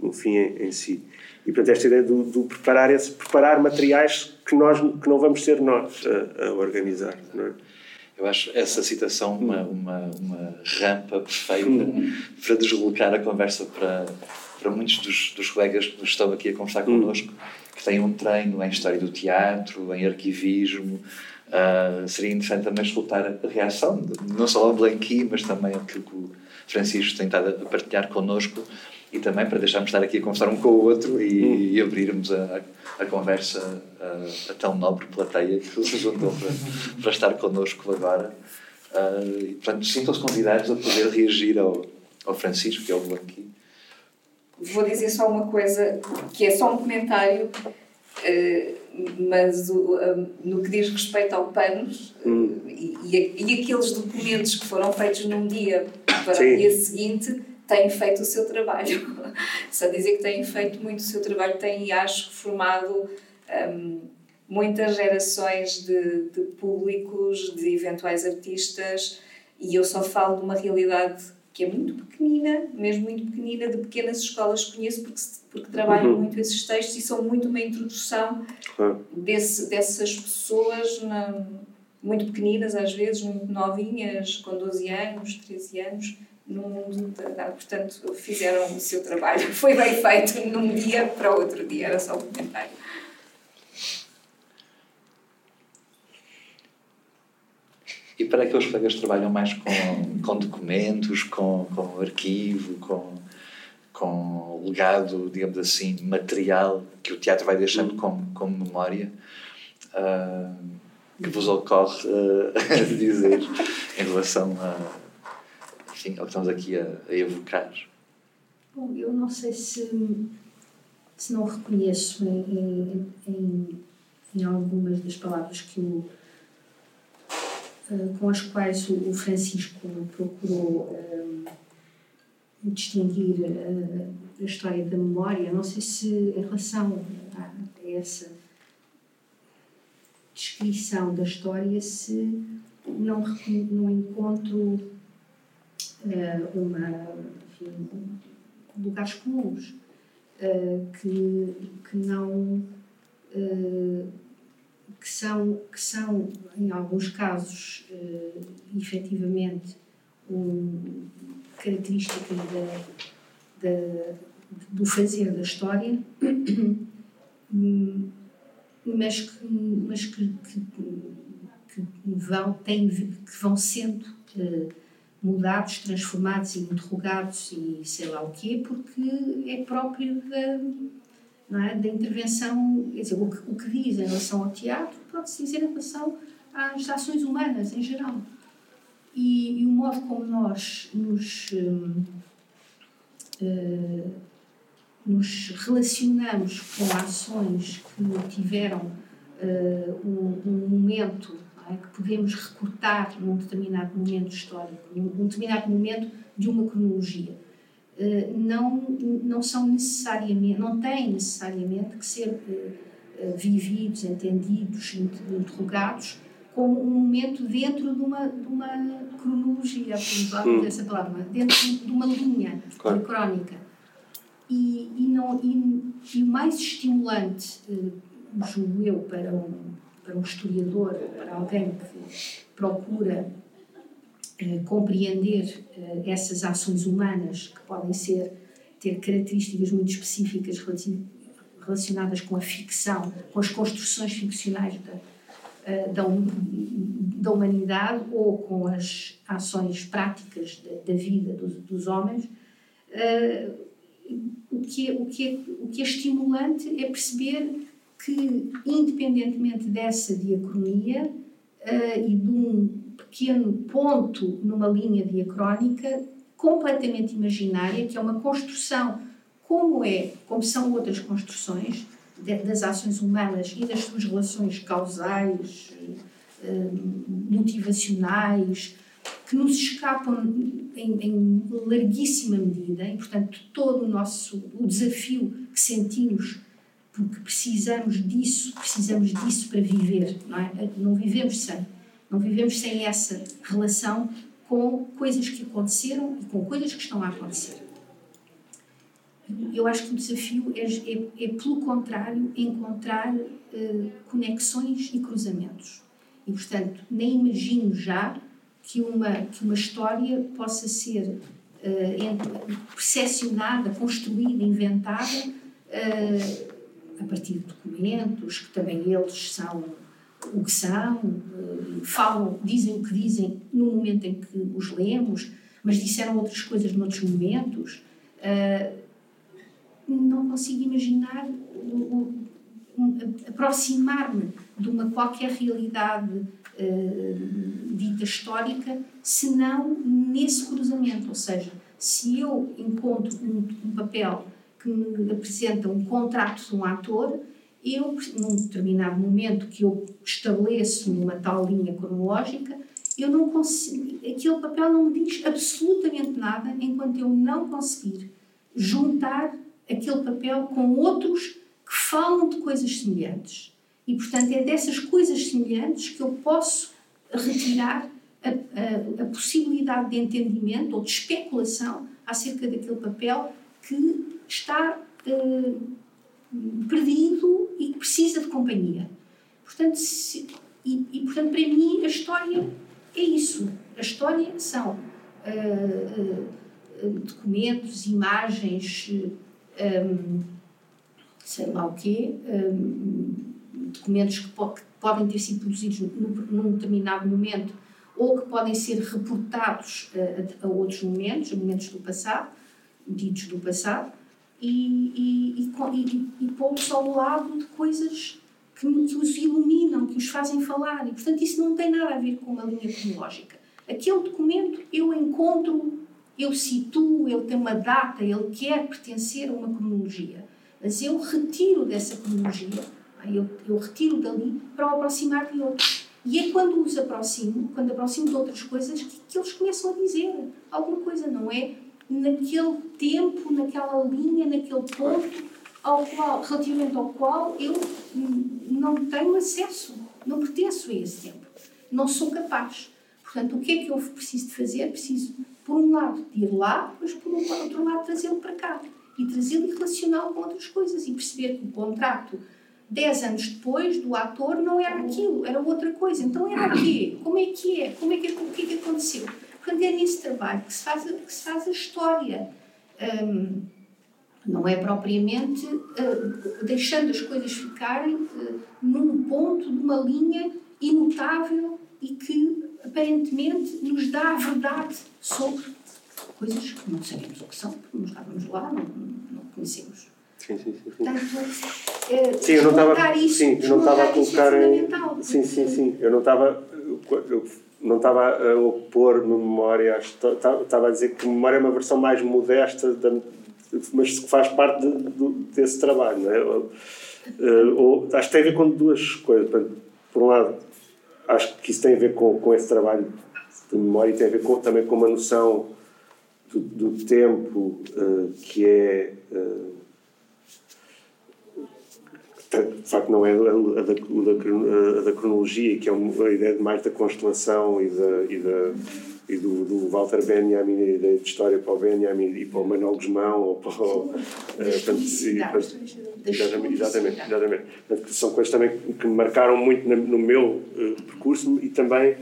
um fim em, em si. E, portanto, esta ideia do, do, preparar, esse, preparar materiais que, nós, que não vamos ser nós a, a organizar. Não é? Eu acho essa citação uma, uma, uma rampa perfeita hum. para deslocar a conversa para, para muitos dos, dos colegas que estão aqui a conversar hum. connosco que têm um treino em História do Teatro, em Arquivismo. Uh, seria interessante também escutar a reação, de, não só ao Blanqui, mas também aquilo que o Francisco tem estado a partilhar connosco e também para deixarmos estar aqui a conversar um com o outro e, hum. e abrirmos a, a conversa a, a, tão nobre plateia que se juntou para, para estar connosco agora. Uh, e, portanto, sintam-se convidados a poder reagir ao, ao Francisco, que é o Blanqui vou dizer só uma coisa que é só um comentário, uh, mas uh, no que diz respeito ao PANOS hum. e, e, aqueles documentos que foram feitos num dia para Sim. o dia seguinte têm feito o seu trabalho. [LAUGHS] só dizer que têm feito muito o seu trabalho, têm, acho, formado. Um, muitas gerações de, de públicos, de eventuais artistas, e eu só falo de uma realidade que é muito pequenina, mesmo muito pequenina, de pequenas escolas que conheço porque, porque trabalham uhum. muito esses textos e são muito uma introdução uhum. desse, dessas pessoas na, muito pequeninas, às vezes, muito novinhas, com 12 anos, 13 anos, no mundo. portanto, fizeram o seu trabalho. [LAUGHS] Foi bem feito num dia para outro dia, era só um comentário. E para aqueles colegas que trabalham mais com, com documentos, com, com arquivo, com, com legado, digamos assim, material que o teatro vai deixando como, como memória, uh, que vos ocorre uh, [LAUGHS] dizer em relação a, enfim, ao que estamos aqui a, a evocar? Bom, eu não sei se, se não reconheço em, em, em algumas das palavras que o eh, com as quais o Francisco procurou um, eh, distinguir uh, a história da memória. Não sei se, em relação a, a essa descrição da história, se não, não encontro uma, enfim, lugares comuns uh, que, que não que, são, que são, em alguns casos, uh, efetivamente, um, características da, da, do fazer da história, [COUGHS] mas que, mas que, que, que vão, têm, que vão sendo uh, mudados, transformados e interrogados e sei lá o quê, porque é próprio da, não é, da intervenção, quer dizer, o que, o que diz em relação ao teatro pode-se dizer em relação às ações humanas em geral. E, e o modo como nós nos, uh, uh, nos relacionamos com ações que tiveram uh, um, um momento é? que podemos recortar num determinado momento histórico, num determinado momento de uma cronologia, eh, não, não são necessariamente, não têm necessariamente que ser eh, eh, vividos, entendidos, interrogados como um momento dentro de uma, de uma cronologia, por hum. essa palavra, dentro de uma linha claro. de crónica. E, e, não, e, e o mais estimulante, julgo eu, para um, para um historiador, para alguém que procura eh, compreender eh, essas ações humanas que podem ser ter características muito específicas relacionadas com a ficção, com as construções ficcionais da, eh, da, da humanidade ou com as ações práticas da, da vida dos, dos homens, o que, é, o, que é, o que é estimulante é perceber que, independentemente dessa diacronia uh, e de um pequeno ponto numa linha diacrónica completamente imaginária, que é uma construção como é, como são outras construções de, das ações humanas e das suas relações causais, uh, motivacionais, que nos escapam em, em, larguíssima medida e, portanto, todo o nosso o desafio que sentimos porque precisamos disso, precisamos disso para viver, não é? Não vivemos sem, não vivemos sem essa relação com coisas que aconteceram e com coisas que estão a acontecer. Eu acho que o desafio é, é, é pelo contrário, encontrar uh, conexões e cruzamentos. E, portanto, nem imagino já que uma, que uma história possa ser uh, percepcionada, construída, inventada uh, a partir de documentos, que também eles são o que são, eh, falam, dizem o que dizem no momento em que os lemos, mas disseram outras coisas noutros momentos. Eh, não consigo imaginar aproximar-me de uma qualquer realidade uh, dita histórica, senão nesse cruzamento. Ou seja, se eu encontro um papel que me apresenta um contrato de um ator, eu, num determinado momento que eu estabeleço numa tal linha cronológica, eu não consigo, aquele papel não me diz absolutamente nada enquanto eu não conseguir juntar aquele papel com outros que falam de coisas semelhantes. E, portanto, é dessas coisas semelhantes que eu posso retirar a, a, a possibilidade de entendimento ou de especulação acerca daquele papel que está uh, perdido e precisa de companhia. Portanto, se, e, e, portanto, para mim, a história é isso. A história são uh, uh, documentos, imagens, um, sei lá o quê, um, documentos que, po que, podem ter sido produzidos num, num determinado momento ou que podem ser reportados a, a, outros momentos, a momentos do passado, ditos do passado, e, e, e, e, pô-los ao lado de coisas que, que os iluminam, que os fazem falar. E, portanto, isso não tem nada a ver com uma linha cronológica. Aquele documento eu encontro, eu situo, ele tem uma data, ele quer pertencer a uma cronologia. Mas eu retiro dessa cronologia, eu, eu retiro dali para o aproximar de outros. E é quando os aproximo, quando aproximo de outras coisas, que, que eles começam a dizer alguma coisa, não é? Naquele tempo, naquela linha, naquele ponto ao qual, relativamente ao qual eu não tenho acesso, não pertenço a esse tempo, não sou capaz. Portanto, o que é que eu preciso de fazer? Preciso, por um lado, de ir lá, mas por outro lado, trazê-lo para cá e trazê-lo e relacioná-lo com outras coisas e perceber que o contrato dez anos depois do ator não era aquilo, era outra coisa. Então era o quê? Como é que é? Como é que, o que é que aconteceu? Portanto, é nesse trabalho que se faz, que se faz a história. Um, não é propriamente uh, deixando as coisas ficarem uh, num ponto de uma linha imutável e que aparentemente nos dá a verdade sobre coisas que não sabemos o que são, porque não estávamos lá, não, não conhecemos. Sim, sim, sim. Portanto, é, sim, eu não estava, isso, sim, eu não estava a é colocar. Sim, sim, sim. Eu não estava. Eu não estava a opor memória, estava a dizer que memória é uma versão mais modesta, da, mas que faz parte de, de, desse trabalho. Não é? Uh, ou, acho que tem a ver com duas coisas. Por um lado, acho que isso tem a ver com, com esse trabalho de memória e tem a ver com, também com uma noção do, do tempo uh, que é. Uh, de facto não é a da, a da, cronologia, que é a ideia mais da constelação e, da, e, da, e do, do Walter Benjamin, a ideia de história para o Benjamin e para o Manuel Guzmão, ou para o. Uh, exatamente, exatamente, são coisas também que me marcaram muito no meu uh, percurso e também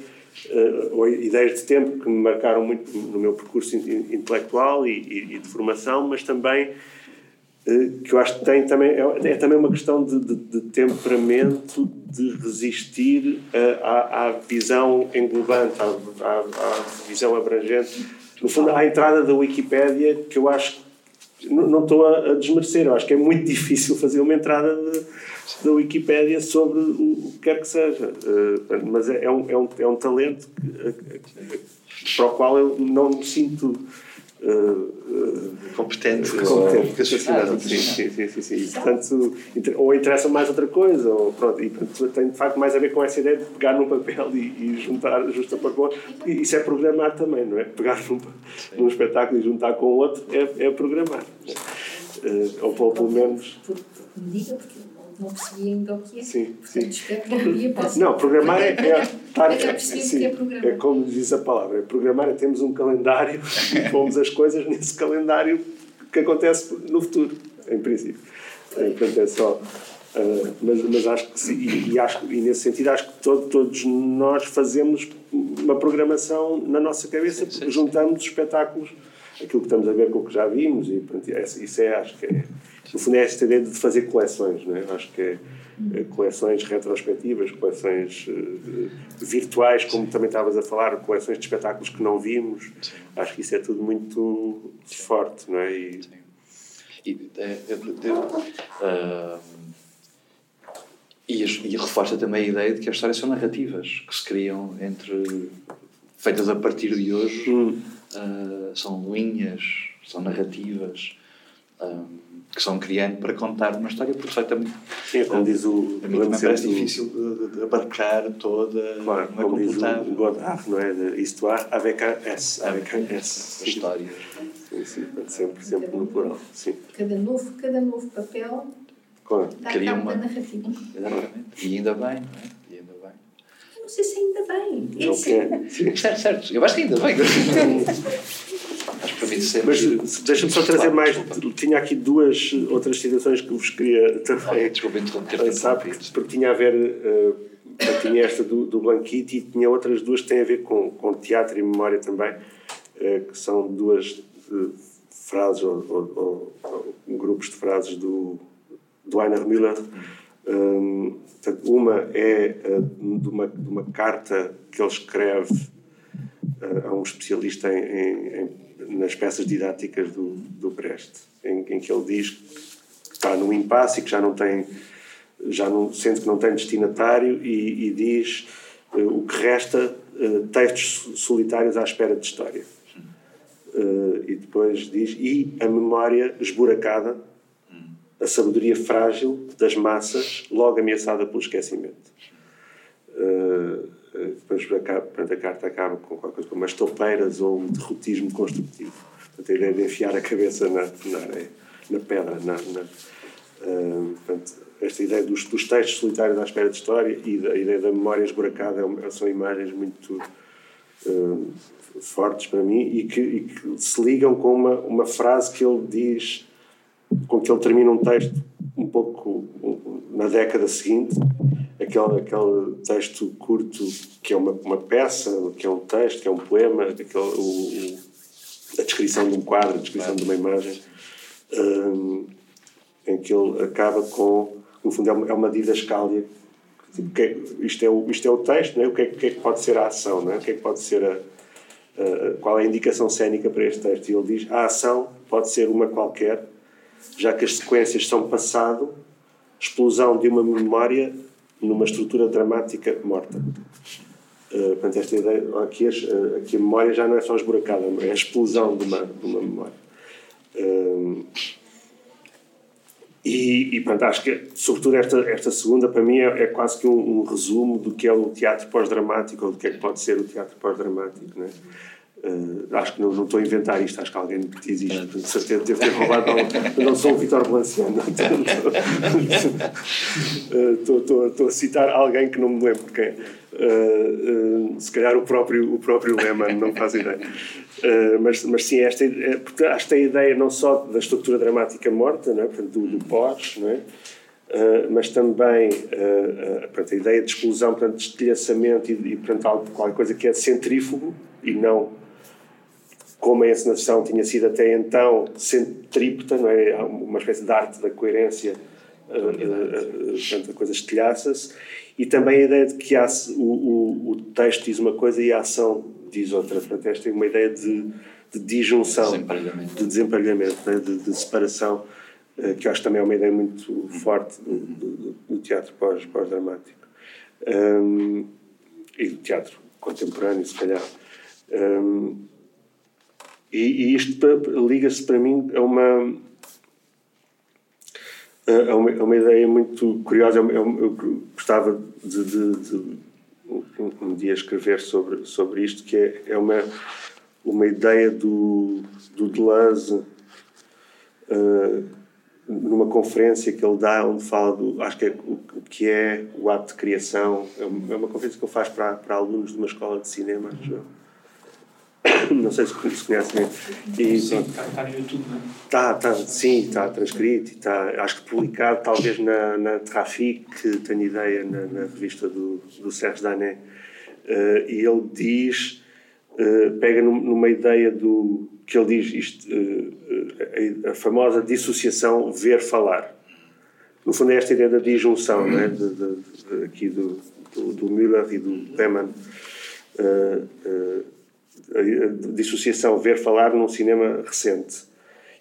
uh, ideias de tempo que me marcaram muito no meu percurso intelectual e, e, e de formação, mas também eh, que eu acho que tem também é, é também uma questão de, de, de, temperamento de resistir à, à visão englobante, à, à, à, visão abrangente. No fundo, à entrada da Wikipédia, que eu acho não, não estou a, a desmerecer, eu acho que é muito [LAUGHS] difícil fazer uma entrada de, da Wikipédia sobre o, que quer que seja. Uh, mas é, é, um, é, um, é um talento para o qual eu não me sinto uh, competente, competente capacidade. Sim, sim, sim, sim, sim. E, portanto, ou interessa mais outra coisa, ou pronto, e portanto, tem de facto mais a ver com essa ideia de pegar num papel e, e juntar, justa para o E isso é programar também, não é? Pegar num, num espetáculo e juntar com outro é, é programar. Uh, ou, ou pelo menos. Diga, porque não percebi ainda o que é. Sim, sim. [LAUGHS] Não, programar é. é, estar, é, sim, é, programar. é como diz a palavra, é programar é temos um calendário [LAUGHS] e pomos as coisas nesse calendário que acontece no futuro, em princípio. Portanto, é só. Uh, mas, mas acho que sim, e, e, acho, e nesse sentido acho que todo, todos nós fazemos uma programação na nossa cabeça, sim, sim, juntamos espetáculos, aquilo que estamos a ver com o que já vimos, e pronto, isso é, acho que é, no fundo é esta ideia de fazer coleções, não é? Acho que é, é coleções retrospectivas, coleções uh, virtuais, como também estavas a falar, coleções de espetáculos que não vimos. Acho que isso é tudo muito forte, não é? E, Sim. E, é, é, uh, e, e, reforça também a ideia de que as histórias são narrativas que se criam entre feitas a partir de hoje hum. uh, são linhas são narrativas que são criando para contar uma história perfeitamente. Sim, como diz o. A mim também parece difícil de, de, abarcar toda claro, uma como diz o Godard, não é? De histoire avec un S. Avec un S. A história. Sim, sim, sempre, sempre no plural. Sim. Cada novo, cada novo papel claro. dá Cria uma narrativa. Exatamente. E ainda bem, não é? E ainda bem. Eu não sei se ainda bem. É okay. Certo, certo. Eu acho que ainda bem. [LAUGHS] Mas deixa-me só trazer mais. Tinha aqui duas outras situações que vos queria também. Desculpa interromper. Porque, porque tinha a ver. Uh, tinha esta do, do Blanquite e tinha outras duas que têm a ver com, com teatro e memória também, uh, que são duas uh, frases ou, ou, ou, grupos de frases do, do Einar Müller. Um, uma é de, uma, de uma carta que ele escreve a um especialista em, em, nas peças didáticas do, do Brecht, em, em, que ele diz que está no impasse e que já não tem, já não, sente que não tem destinatário e, e diz uh, o que resta, uh, textos solitários à espera de história. Uh, e depois diz, e a memória esburacada, a sabedoria frágil das massas, logo ameaçada pelo esquecimento. Uh, depois a, a carta acaba com qualquer coisa como as toupeiras ou um derrotismo construtivo. Portanto, a ideia de enfiar a cabeça na, na na pedra. Na, na uh, portanto, esta ideia dos, dos, textos solitários à espera de história e da ideia da memória esburacada é são imagens muito uh, fortes para mim e que, e que, se ligam com uma, uma frase que ele diz, com que ele termina um texto um pouco na década seguinte, aquele, aquele texto curto que é uma, uma peça, que é um texto, que é um poema, aquele, o, a descrição de um quadro, a descrição de uma imagem, um, em que ele acaba com, no fundo, é uma, é uma didascália. Tipo, é, isto, é o, isto é o texto, é? o que é, que é que pode ser a ação, não é? o que é que pode ser a, qual é a indicação cénica para este texto? E ele diz: a ação pode ser uma qualquer, já que as sequências são passado, explosão de uma memória numa estrutura dramática morta. Uh, portanto, esta ideia, aqui, uh, aqui a memória já não é só esburacada, é a explosão de uma, de uma memória. Uh, e, e pronto, acho que, sobretudo, esta, esta segunda, para mim, é, é quase que um, um, resumo do que é o teatro pós-dramático, ou do que é que pode ser o teatro pós-dramático. Né? Uh, acho que não, não estou a inventar isto, acho que alguém que diz isto, com certeza devo ter roubado. Não, não sou o Vitor Blanciano, estou a citar alguém que não me lembro quem. Uh, uh, se calhar o próprio, o próprio Lehmann, não faz ideia. Uh, mas, mas sim, esta, porque acho que a ideia não só da estrutura dramática morta, não é? portanto, do, do pós, não é? Uh, mas também uh, portanto, a ideia de explosão, portanto, de estilhaçamento e, e portanto, algo, qualquer coisa que é centrífugo e não como a encenação tinha sido até então centrípeta, não é? uma espécie de arte da coerência, portanto, a coisa estilhaça-se, e também a ideia de que há, o, o, o texto diz uma coisa e a ação diz outra. Portanto, esta é uma ideia de, de disjunção, de desemparelhamento, né? de, de, separação, uh, que acho também é uma ideia muito forte do, do, do teatro pós-dramático. Pós um, e do teatro contemporâneo, se calhar. Um, e, e, isto liga-se para mim a uma, a uma, a uma ideia muito curiosa. Eu, eu, eu gostava de, de, de um, dia escrever sobre, sobre isto, que é, é uma, uma ideia do, do Deleuze uh, numa conferência que ele dá, onde fala do, acho que é o, o que é o ato de criação. É uma, é uma conferência que ele faz para, para alunos de uma escola de cinema. [COUGHS] Não sei se, conhecem. E, sim, está, está no YouTube, não é? Está, está, sim, está transcrito. Está, acho que publicado, talvez na, na Trafic, tenho ideia, na, na revista do, do Serge Danet. Uh, e ele diz, uh, pega numa ideia do. que ele diz isto, uh, a, a, famosa dissociação ver-falar. No fundo, é esta ideia da disjunção, uhum. né? de, de, de, aqui do, do, do Müller e do Lehmann dissociação ver-falar num cinema recente.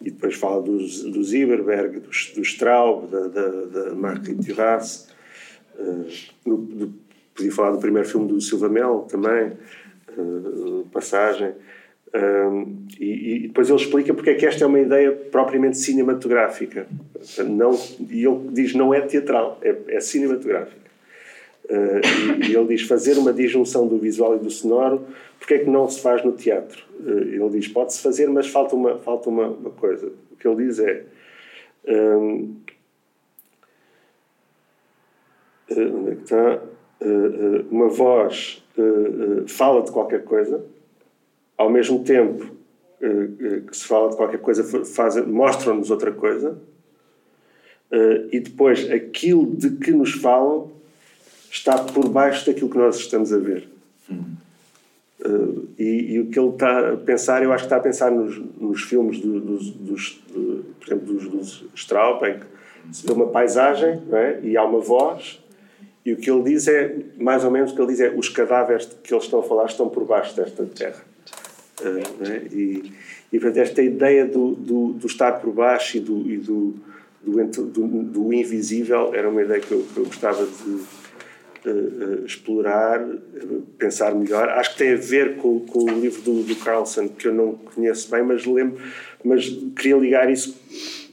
E depois fala dos, do Zieberberg, do, do Straub, da, da, da Marguerite Duras. Uh, podia falar do primeiro filme do Silva Mel também, uh, Passagem. Um, e, e, depois ele explica porque é que esta é uma ideia propriamente cinematográfica. Não, e ele diz não é teatral, é, é cinematográfica. Uh, e, ele diz fazer uma disjunção do visual e do sonoro, porque é que não se faz no teatro? Uh, ele diz pode-se fazer, mas falta uma, falta uma, uma, coisa. O que ele diz é. Um, uh, onde é que está? uma voz fala de qualquer coisa, ao mesmo tempo que se fala de qualquer coisa, mostram-nos outra coisa, e depois aquilo de que nos falam está por baixo daquilo que nós estamos a ver. Uh, e, e, o que ele está a pensar, eu acho que está a pensar nos, nos filmes do, dos, dos do, por exemplo, dos, dos Straub, em que se vê uma paisagem é? e há uma voz, e o que ele diz é, mais ou menos, o que ele diz é os cadáveres que eles estão a falar estão por baixo desta terra. Uh, é? E, e, portanto, esta ideia do, do, do estar por baixo e do, e do, do, do, invisível era uma ideia que eu, que eu gostava de uh, explorar, pensar melhor. Acho que tem a ver com, com o livro do, do, Carlson, que eu não conheço bem, mas lembro, mas queria ligar isso,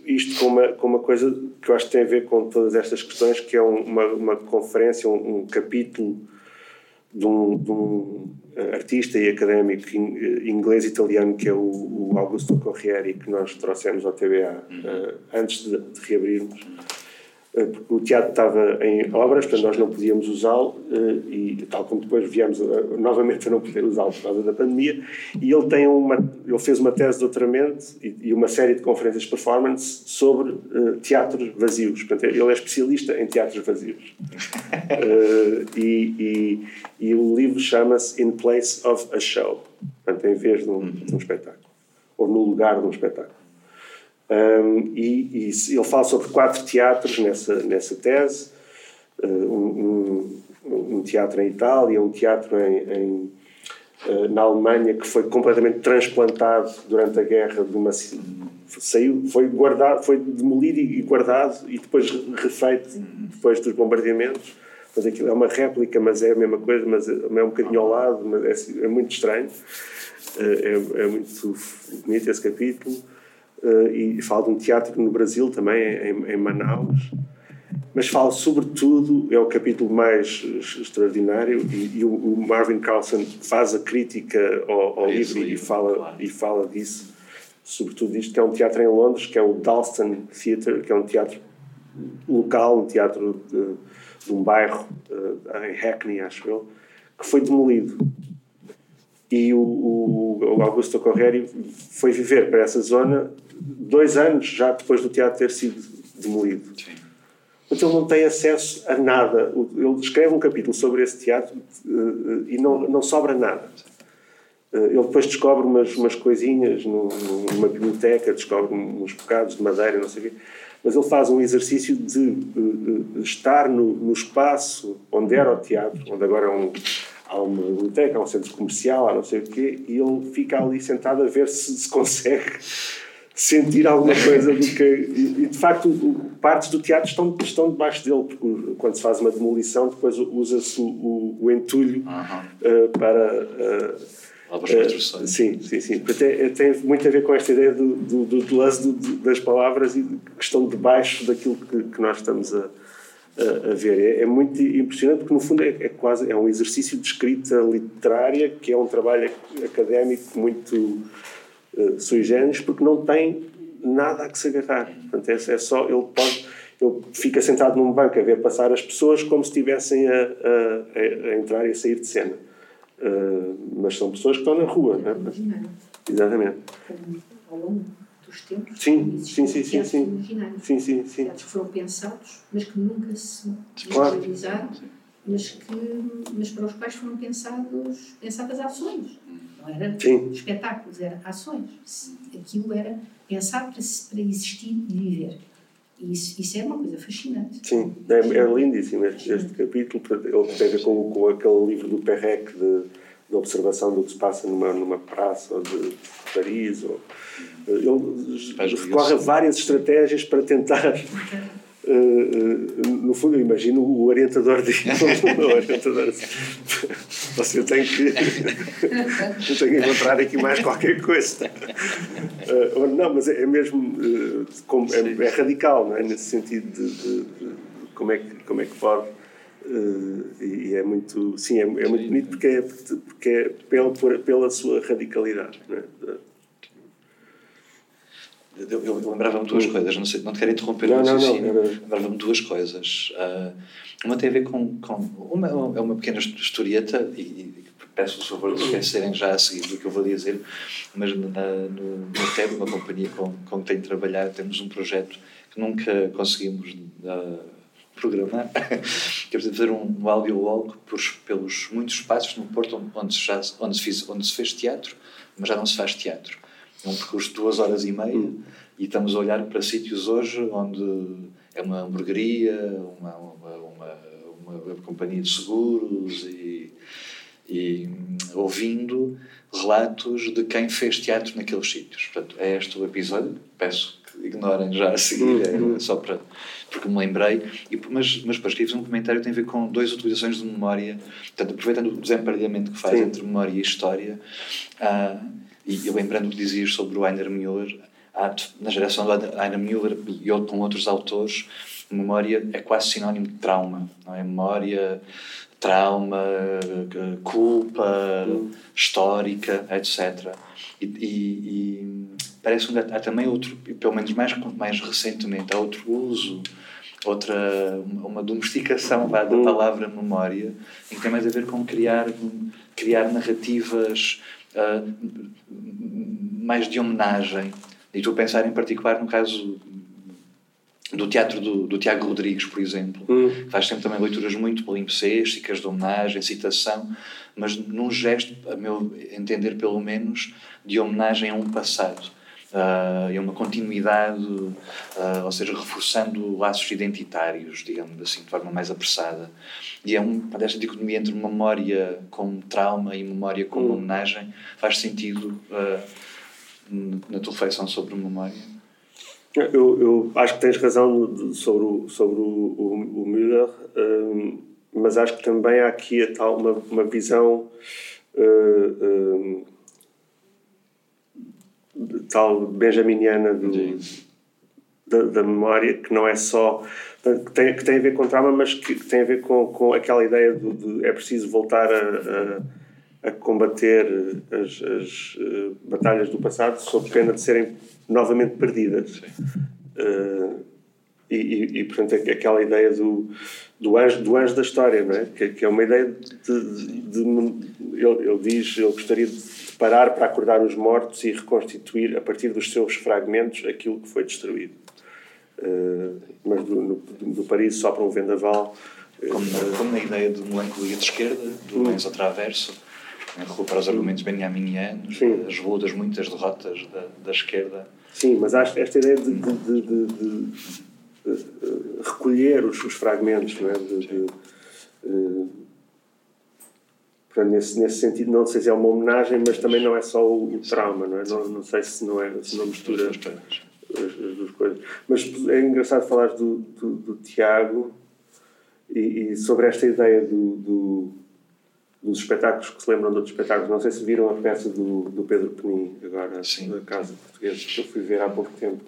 isto com uma, com uma coisa que eu acho que tem a ver com todas estas questões, que é uma, uma conferência, um, um capítulo de um, de um, artista e académico inglês-italiano que é o, o, Augusto Corrieri, que nós trouxemos ao TBA uh, antes de, de reabrirmos eh, porque o teatro estava em obras, portanto nós não podíamos usá-lo eh, e tal como depois viemos novamente a não poder usá-lo por causa da pandemia e ele tem uma ele fez uma tese de doutoramento e uma série de conferências de performance sobre teatros vazios. Portanto ele é especialista em teatros vazios. [LAUGHS] E, e, e, o livro chama-se In Place of a Show portanto em vez de um, de um espetáculo ou no lugar de um espetáculo um, e, e, ele fala sobre quatro teatros nessa, nessa tese: uh, um, um, um, teatro em Itália, um teatro em, em uh, na Alemanha que foi completamente transplantado durante a guerra de uma saiu foi guardado foi demolido e guardado e depois refeito depois dos bombardeamentos Portanto, aquilo é uma réplica, mas é a mesma coisa, mas é, é um bocadinho ao lado, mas é, é muito estranho. É, é, muito bonito esse capítulo. Uh, e falo de um teatro no Brasil também, em, em, Manaus. Mas falo sobretudo, é o capítulo mais extraordinário, e, e o, Marvin Carlson faz a crítica ao, ao livro, livro, e fala, claro. e fala disso, sobretudo disto, que é um teatro em Londres, que é o Dalston Theatre, que é um teatro local, um teatro de, de um bairro, uh, em Hackney, acho eu, que foi demolido e o, o, o Augusto Correri foi viver para essa zona dois anos já depois do teatro ter sido demolido. Então ele não tem acesso a nada. Ele escreve um capítulo sobre esse teatro uh, e não, não sobra nada. Uh, ele depois descobre umas, umas coisinhas numa biblioteca, descobre uns bocados de madeira, não sei o quê. Mas ele faz um exercício de uh, estar no, no espaço onde era o teatro, onde agora é um há uma biblioteca, há um centro comercial, há não sei o quê, e ele fica ali sentado a ver se se consegue sentir alguma coisa do que. E, de facto, partes do teatro estão, estão debaixo dele, porque quando se faz uma demolição, depois usa-se o, o, o, entulho uh, para. Uh, Uh, sim, sim, sim. Tem, tem muito a ver com esta ideia do, do, do, do lance das palavras e que estão debaixo daquilo que, que nós estamos a, a, a ver. É, é, muito impressionante porque, no fundo, é, é, quase é um exercício de escrita literária que é um trabalho académico muito uh, sui generis porque não tem nada a que se agarrar. Portanto, é, é só... Ele pode... Ele fica sentado num banco a ver passar as pessoas como se estivessem a, a, a entrar e a sair de cena. Uh, mas são pessoas que estão na rua, não é? Exatamente. Dos tempos. Sim, sim, sim, sim, sim. Sim, sim, sim. Teatros foram pensados, mas que nunca se realizaram, mas, que, mas para os quais foram pensados, pensadas ações. Não era sim. espetáculos, eram ações. Aquilo era pensado para, para existir e viver. E isso, isso é uma coisa fascinante. Sim, é, é lindíssimo este, este capítulo. Ele tem a ver com, com aquele livro do Perrec de, de observação do que se passa numa, numa praça ou de Paris. Ou, ele recorre a várias estratégias para tentar. Uh, uh, no fundo, eu imagino o orientador de [LAUGHS] o orientador você tem que [LAUGHS] eu tenho que encontrar aqui mais qualquer coisa uh, não, mas é, é mesmo como, é, é, radical não é? nesse sentido de, de, de, como, é que, como é que pode e é muito sim, é, é muito bonito porque é, porque é pela, pela sua radicalidade não é? Eu, eu lembrava-me duas coisas, não, sei, não te quero interromper não, o raciocínio, lembrava-me duas coisas. Uh, uma tem a ver com. com uma é uma pequena historieta, e, e peço o favor de esquecerem já a seguir do que eu vou dizer, mas na, no, no TEB, uma companhia com, com que tenho trabalhado, temos um projeto que nunca conseguimos uh, programar, [LAUGHS] que é fazer um, um audio walk por, pelos muitos espaços no Porto onde, já, onde, se fiz, onde se fez teatro, mas já não se faz teatro é um percurso de duas horas e meia hum. e estamos a olhar para sítios hoje onde é uma hamburgueria, uma, uma, uma, uma companhia de seguros e, e ouvindo relatos de quem fez teatro naqueles sítios. Portanto, é este o episódio. Peço que ignorem já a seguir, hum, é só para porque me lembrei, e, mas, mas depois queria fazer um comentário que tem a ver com duas utilizações de memória, portanto, aproveitando o desemparelhamento que faz Sim. entre memória e história, uh, e eu lembrando o que dizias sobre o Heiner Müller, na geração do Heiner Müller e com outros autores, memória é quase sinónimo de trauma, não é? Memória, trauma, culpa histórica, etc. E, e, e parece que há também outro, pelo menos mais, mais recentemente, há outro uso outra uma domesticação vá, da hum. palavra memória, em que tem mais a ver com criar, criar narrativas uh, mais de homenagem. E estou a pensar em particular no caso do teatro do, do Tiago Rodrigues, por exemplo, hum. que faz sempre também leituras muito palimpsesticas, de homenagem, citação, mas num gesto, a meu entender pelo menos, de homenagem a um passado uh, e uma continuidade, uh, ou seja, reforçando laços identitários, digamos assim, de forma mais apressada. E é um, esta dicotomia entre memória como trauma e memória como hum. homenagem faz sentido uh, na tua reflexão sobre memória. Eu, eu, acho que tens razão sobre o, sobre o, o, o Müller, um, mas acho que também há aqui a tal, uma, uma visão uh, um, tal benjaminiana do, da, da, memória, que não é só. que tem, que tem a ver com trauma, mas que, que tem a ver com, com aquela ideia de, de é preciso voltar a, a, a combater as, as uh, batalhas do passado sob pena de serem novamente perdidas. Uh, e, e, e, portanto, é aquela ideia do, do, anjo, do anjo da história, não é? Que, que é uma ideia de. de, de ele, ele diz: ele gostaria de parar para acordar os mortos e reconstituir, a partir dos seus fragmentos, aquilo que foi destruído. Uh, mas do, no, do Paris só para um vendaval. Como, uh, como na ideia de melancolia de esquerda, do hum. Lenço Traverso, para os argumentos benjaminianos, as lutas, muitas derrotas da, da esquerda. Sim, mas acho esta ideia de, de, de, de recolher os, os, fragmentos, não é? De, uh, nesse, nesse sentido, não sei se é uma homenagem, mas também não é só o, o trauma, não é? Não, não sei se não, é, se não mistura as, as, duas coisas. Mas é engraçado falar do, do, do Tiago e, e, sobre esta ideia do, do dos espetáculos que se lembram de outros espetáculos. Não sei se viram a peça do, do Pedro Penin, agora, Sim. da Casa Portuguesa, que eu fui ver há pouco tempo.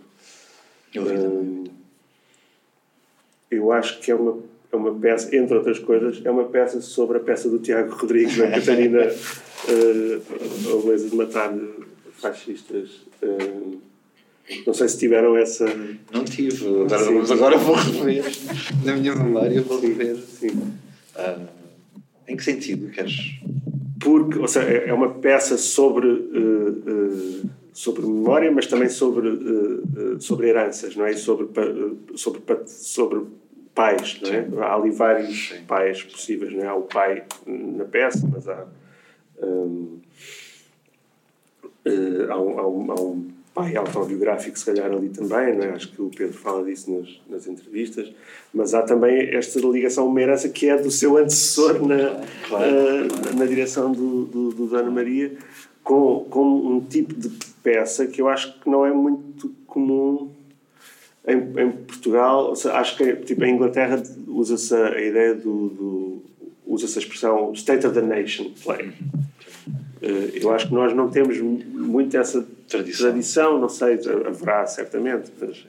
Eu, um, eu acho que é uma, é uma peça, entre outras coisas, é uma peça sobre a peça do Tiago Rodrigues, da Catarina, uh, [LAUGHS] a beleza de matar fascistas. Uh, não sei se tiveram essa. Não tive, agora, mas agora vou rever na minha memória, vou rever. Sim. Uh, em que sentido queres? Porque, ou seja, é, é uma peça sobre, uh, sobre memória, mas também sobre, uh, sobre heranças, não é? E sobre, sobre, sobre pais, não é? Há ali vários Sim. pais possíveis, não é? Há o pai na peça, mas há. Um, há, um, há, um, há um pai autobiográfico, se calhar, ali também, não é? acho que o Pedro fala disso nas, nas entrevistas, mas há também esta ligação, uma herança que é do seu antecessor na, claro, uh, na direção do, do, do Dona Maria, com, com um tipo de peça que eu acho que não é muito comum em, em Portugal. Acho que tipo, em Inglaterra usa-se a ideia do, do usa-se a expressão State of the Nation play. Uh, eu acho que nós não temos muito essa tradição, tradição não sei, haverá certamente, mas,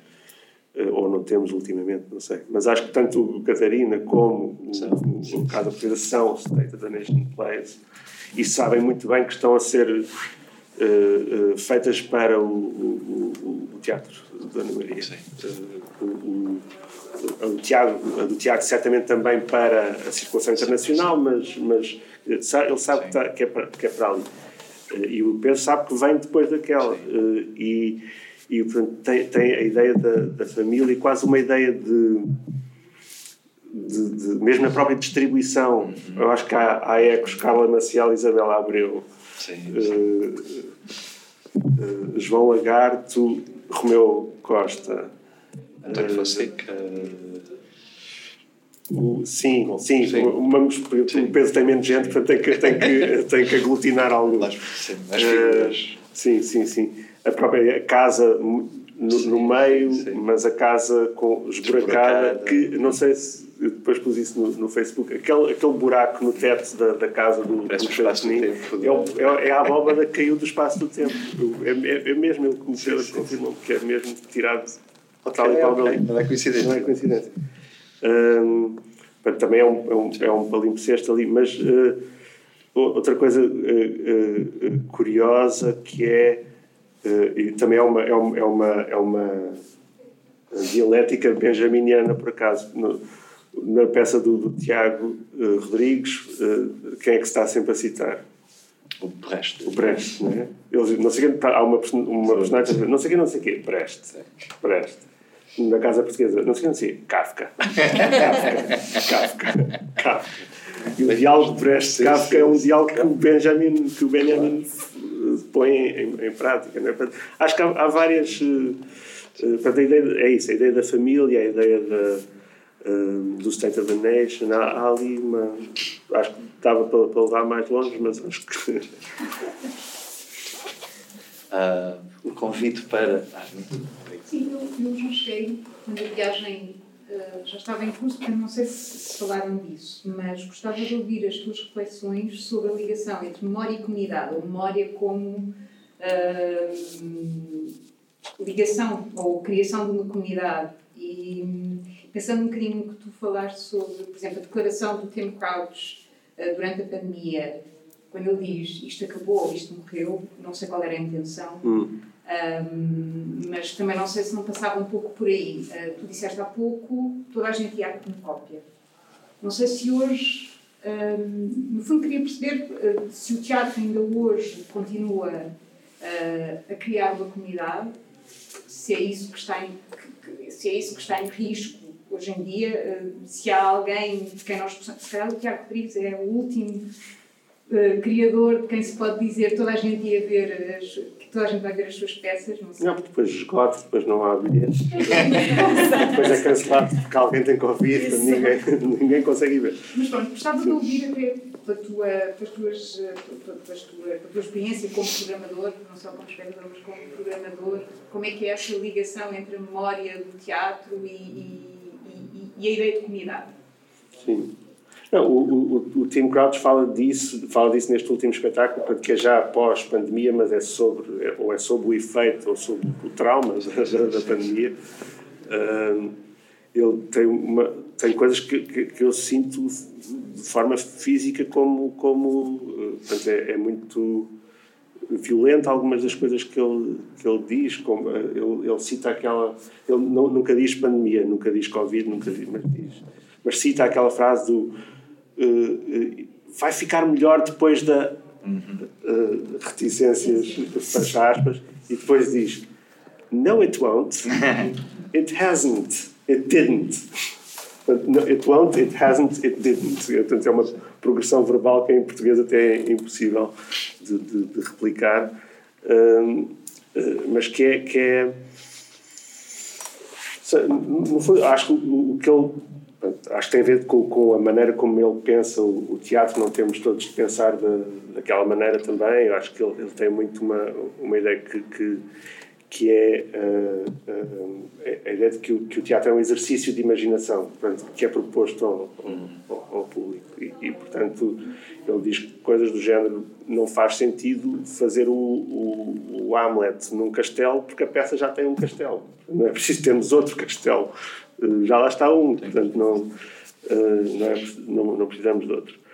eh, ou não temos ultimamente, não sei. Mas acho que tanto o Catarina como o, o Casa Portuguesa são State of the Nation Plays e sabem muito bem que estão a ser uh, feitas para o, o, o, teatro de Ana Maria. Uh, o, o, Tiago, a do Tiago certamente também para a circulação internacional, mas, mas ele sabe que, está, que, é para, que é para ali. Eh, e o Pedro sabe que vem depois daquela. E e portanto, tem, tem a ideia da, da família e quase uma ideia de, de, de mesmo na própria distribuição. Uhum. Eu acho que há, há ecos Carla Maciel e Isabela Abreu. Sim, sim. Uh, João Lagarto, Romeu Costa. António Fonseca. O, sim, sim, sim. Uma, o peso tem menos gente, portanto tem que, tem que, [LAUGHS] tem que aglutinar alguns. Sim, uh, sim, sim, sim. A própria casa no, no meio, sim. mas a casa com esburacada, que não sei se eu depois pus isso no, no, Facebook, aquele, aquele buraco no teto da, da casa do, do Chasnin é, é, é, a abóbada que caiu do espaço do tempo. É, é, é mesmo, ele confirmou que é mesmo tirado okay, tal e qual okay. Não é coincidência. Não é coincidência. Um, também é um, é um, é um palimpsesto ali, mas uh, outra coisa uh, uh, curiosa que é, e também é uma, é uma, é uma, é uma dialética benjaminiana, por acaso. No, na peça do, do Tiago uh, Rodrigues, uh, quem é que se está sempre a citar? O Brecht. O Brecht, não é? Eles, não sei quem, há uma, uma personagem, não sei quem, não sei quem, Brecht. Brecht. Na casa portuguesa, não sei quem, não sei, Kafka. Kafka. [LAUGHS] Kafka. Kafka. E o diálogo Brecht-Kafka é um diálogo que o Benjamin, que o Benjamin põe em, em prática. É? Acho que há, há várias. Uh, uh, a ideia, é isso, a ideia da família, a ideia da do State of the Nation. Há, há, ali uma. Acho que dava para, para levar mais longe, mas acho que. uh, [LAUGHS] o convite para. Sim, eu, eu já cheguei, quando a viagem uh, já estava em curso, porque não sei se, se, falaram disso, mas gostava de ouvir as tuas reflexões sobre a ligação entre memória e comunidade, ou memória como. Uh, ligação ou criação de uma comunidade e pensando um bocadinho no que tu falaste sobre, por exemplo, a declaração do Tim Crouch uh, durante a pandemia, quando ele diz isto acabou, isto morreu, não sei qual era a intenção, hum. um, mas também não sei se não passava um pouco por aí. Uh, tu disseste há pouco, toda a gente ia com cópia. Não sei se hoje, um, no fundo, queria perceber uh, se o teatro ainda hoje continua a criar uma comunidade, se é isso que está em, se é isso que está em risco hoje em dia, eh, se há alguém de quem nós possamos. Se calhar o Tiago Rodrigues é o último uh, criador de quem se pode dizer toda a gente ia ver, as, que toda a gente vai ver as suas peças. Não, sei. não porque depois esgota, depois não há bilhetes. [LAUGHS] depois é cancelado porque alguém tem Covid, ninguém, ninguém consegue ver. Mas pronto, gostava de ouvir até pela tua, pelas tuas, pela, tua, pela tua experiência como programador, não só como espectador, mas como programador, como é que é essa ligação entre a memória do teatro e, e e a ideia de comunidade. Sim. Não, o, o, o Tim Crouch fala disso, fala disso neste último espetáculo, que é já pós-pandemia, mas é sobre, ou é sobre o efeito, ou sobre o trauma [LAUGHS] da, da pandemia. Um, ele tem, uma, tem coisas que, que, que, eu sinto de forma física como, como portanto, é, é muito violento algumas das coisas que ele, que ele diz, como ele, ele cita aquela. Ele não, nunca diz pandemia, nunca diz Covid, nunca diz, mas diz. Mas cita aquela frase do. Uh, uh, vai ficar melhor depois da. Uh, reticências, fecha aspas, e depois diz: No, it won't. [LAUGHS] It hasn't. It didn't. It won't, it hasn't, it didn't. Portanto, é uma progressão verbal que em português até é impossível de, de, de replicar, eh, mas que é. Que é fundo, acho que o, que ele. Acho que tem a ver com, com a maneira como ele pensa o, o teatro, não temos todos de pensar de, daquela maneira também. Eu acho que ele, ele tem muito uma, uma ideia que, que que é uh, uh, a ideia de que o, que o, teatro é um exercício de imaginação portanto, que é proposto ao, ao, ao público. E, e, portanto, ele diz coisas do género: não faz sentido fazer o, o, o, Hamlet num castelo, porque a peça já tem um castelo. Não é preciso termos outro castelo. Já lá está um, portanto, não, não, é, não, não precisamos de outro.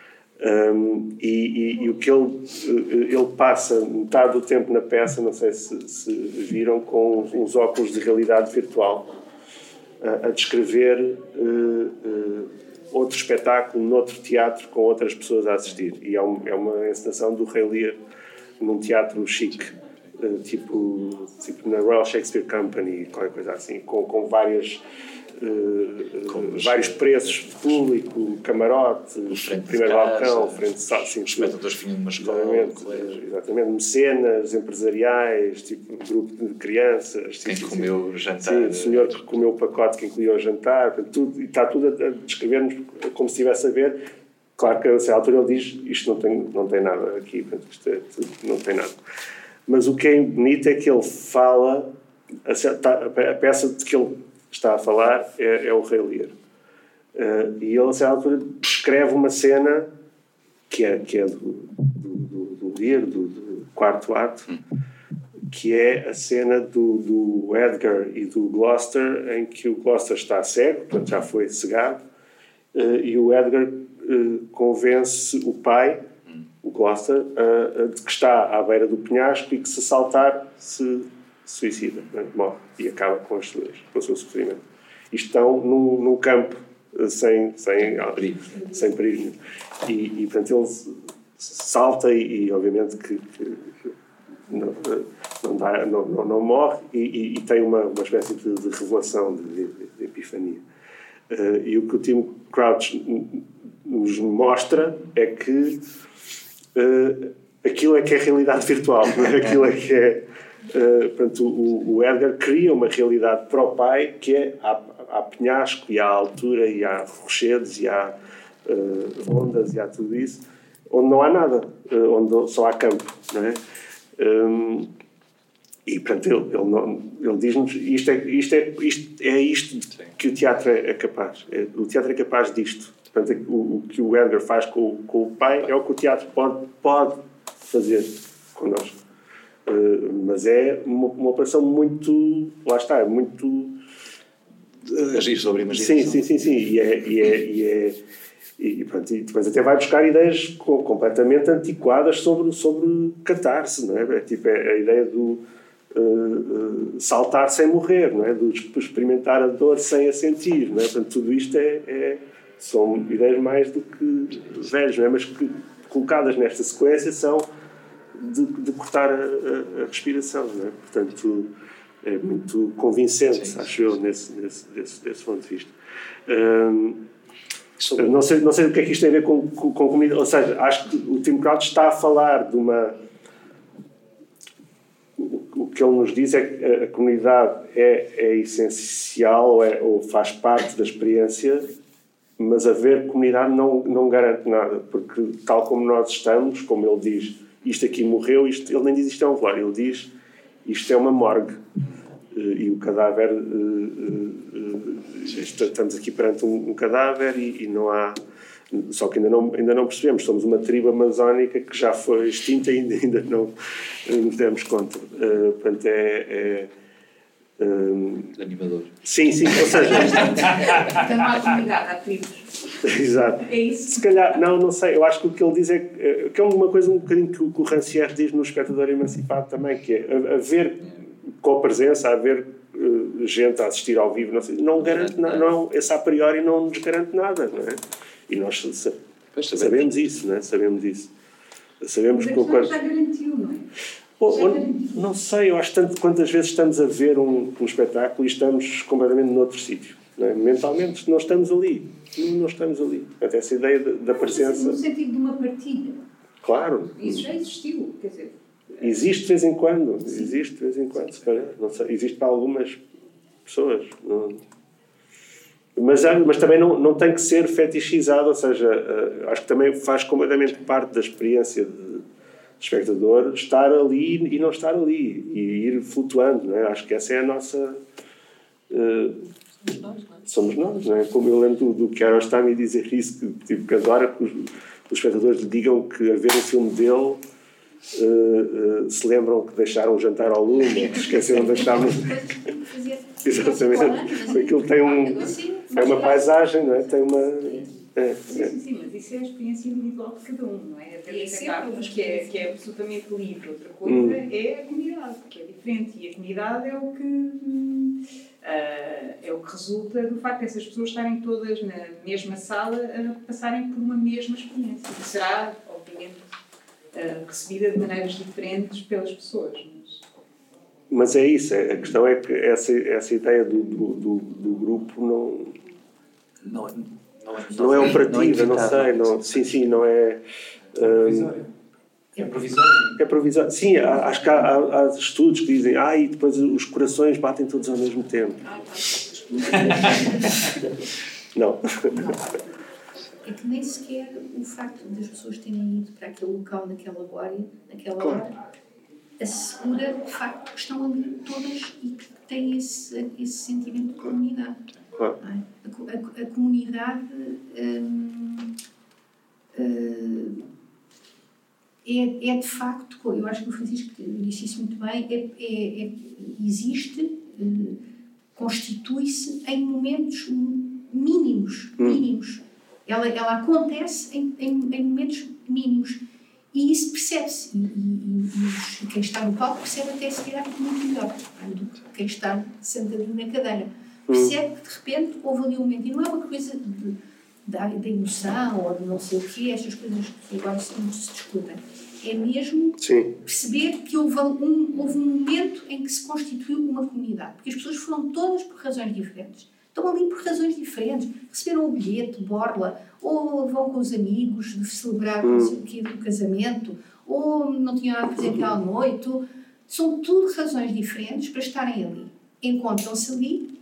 Um, e, e, e, o que ele, ele passa metade do tempo na peça, não sei se, se viram, com uns óculos de realidade virtual a, a descrever uh, uh, outro espetáculo noutro teatro com outras pessoas a assistir. E é, um, é uma encenação do Rei Lear num teatro chique, uh, tipo, tipo na Royal Shakespeare Company, qualquer coisa assim, com, com várias uh, vários preços de público, camarote, primeiro balcão, frente de sala, sim, espectadores vinham de uma escola, exatamente, exatamente, mecenas empresariais, tipo grupo de crianças. Quem comeu o jantar. Sim, o senhor que comeu o pacote que incluía o jantar, tudo, e está tudo a, descrever-nos como se estivesse a ver. Claro que a certa altura ele diz isto não tem, não tem nada aqui, isto é, tudo, não tem nada. Mas o que é bonito é que ele fala, a, a peça de que ele está a falar é, é o Rei Lear. Uh, e ele, a certa altura, descreve uma cena que é, que é do, do, do, Lear, do, do, quarto ato, que é a cena do, do Edgar e do Gloucester, em que o Gloucester está cego, portanto já foi cegado, uh, e o Edgar uh, convence o pai, o Gloucester, de que está à beira do penhasco e que se saltar se, suicida, né? morre e acaba com, as suas, com o seu sofrimento. E estão num, num campo sem, sem, perigo. sem perigo. E, e, portanto, ele salta e, e obviamente, que, que não, não, dá, não, não, não morre e, e, e, tem uma, uma espécie de, de revelação, de, de, de epifania. Uh, e o que o Tim Crouch nos mostra é que uh, aquilo é que é realidade virtual, é? [LAUGHS] aquilo é que é. Uh, portanto, o, o, Edgar cria uma realidade para o pai que é há, há penhasco e há altura e há rochedos e há uh, ondas e há tudo isso, onde não há nada, uh, onde só há campo, não é? Um, e, portanto, ele, ele, ele diz-nos isto é isto, é, isto é isto que o teatro é, é capaz. É, o teatro é capaz disto. Portanto, o, o, que o Edgar faz com, com, o pai é o que o teatro pode, pode fazer connosco. Uh, mas é uma, uma operação muito. Lá está, é muito. Uh, Agir sobre a imaginação. Sim, sim, sim. sim. E, é, e, é, e, é, e, pronto, e depois até vai buscar ideias completamente antiquadas sobre, sobre catarse, não é? é tipo é a ideia do uh, uh, saltar sem morrer, não é? Do experimentar a dor sem a sentir, não é? Portanto, tudo isto é, é são ideias mais do que velhas, não é? Mas que colocadas nesta sequência são de, de cortar a, a, a, respiração, é? Portanto, é muito convincente, sim, acho sim. eu, nesse, nesse, desse, desse ponto de vista. Um, não sei, não sei o que é que isto tem a ver com, com, com comunidade. Ou seja, acho que o Tim Crouch está a falar de uma. O que ele nos diz é que a comunidade é, é essencial é, ou faz parte da experiência, mas haver comunidade não, não garante nada, porque tal como nós estamos, como ele diz, isto aqui morreu, isto, ele nem diz isto é um velório, ele diz isto é uma morgue. Eh, e o cadáver eh, eh, estamos aqui perante um, um cadáver e, e, não há só que ainda não ainda não percebemos somos uma tribo amazónica que já foi extinta e ainda, ainda não nos demos conta. Uh, portanto é, é um, animador. sim sim ou seja então não há comunidade há tribos [LAUGHS] Exato. É isso? Se calhar, não, não sei. Eu acho que o que ele diz é que é uma coisa um bocadinho que o, que o Rancière diz no Espectador Emancipado também, que é haver com a presença, haver uh, gente a assistir ao vivo, não, sei, não garante nada, não, esse a priori não nos garante nada, não é? E nós sabemos isso, não é? Sabemos isso. Sabemos que o já garantiu, não é? Ou, ou, não sei, eu acho tanto quantas vezes estamos a ver um, um espetáculo e estamos completamente noutro sítio. Não é? Mentalmente não estamos ali. Não estamos ali. Até essa ideia da, da presença. No sentido de uma partilha. Claro. Isso já existiu, quer dizer Existe de vez em quando, existe de vez em quando, se calhar. Não sei, existe para algumas pessoas. Não... Mas, mas também não, não tem que ser fetichizado, ou seja, uh, acho que também faz completamente parte da experiência de, espectador estar ali e não estar ali e ir flutuando, não é? Acho que essa é a nossa. Uh, somos nós, não é? Somos nós, não é? Como eu lembro do, do Kiarostami dizer isso, que, tipo, que adora que os, os espectadores lhe digam que a ver o filme dele Uh, uh, se lembram que deixaram o jantar ao lume, ou que esqueceram de deixar no... [LAUGHS] Exatamente. Aquilo tem um. É uma paisagem, não é? Tem uma. É, sim, sim, sim, mas isso é a experiência individual de cada um, não é? Até é aceitarmos que é, que é absolutamente livre. Outra coisa hum. é a comunidade, que é diferente. E a comunidade é o que. Uh, é o que resulta do facto dessas pessoas estarem todas na mesma sala a passarem por uma mesma experiência. E será, obviamente, uh, recebida de maneiras diferentes pelas pessoas. Mas, mas é isso, é, a questão é que essa, essa ideia do, do, do, do grupo não. Não, não, é, não é operativa, não, é não sei. Não, sim, sim, não é. Um, é provisório. É provisório. Sim, há, acho que há, há, há, estudos que dizem ah, e depois os corações batem todos ao mesmo tempo. Ah, tá. [LAUGHS] não. não é que nem sequer o facto das pessoas terem ido para aquele local naquela hora, naquela claro. hora assegura o facto que estão ali todas e que têm esse, esse sentimento de comunidade. Claro. É? A, a, a, comunidade hum, hum, é, é de facto, eu acho que o Francisco disse isso muito bem, é, é, é existe, hum, constitui-se em momentos mínimos, hum. mínimos. Ela, ela acontece em, em, em momentos mínimos E isso percebe-se. E, e, e, quem está no palco percebe até se calhar muito melhor do que quem está sentadinho na cadeira. Percebe que de repente houve ali um momento. E não é uma coisa de, da, da emoção ou de não sei o quê, estas coisas que agora se, se discutem. É mesmo Sim. perceber que houve um, houve um momento em que se constituiu uma comunidade. Porque as pessoas foram todas por razões diferentes. Estão ali por razões diferentes. Receberam o bilhete, borla, ou vão com os amigos de celebrar hum. o casamento, ou não tinham nada a fazer aquela noite. São tudo razões diferentes para estarem ali. Encontram-se ali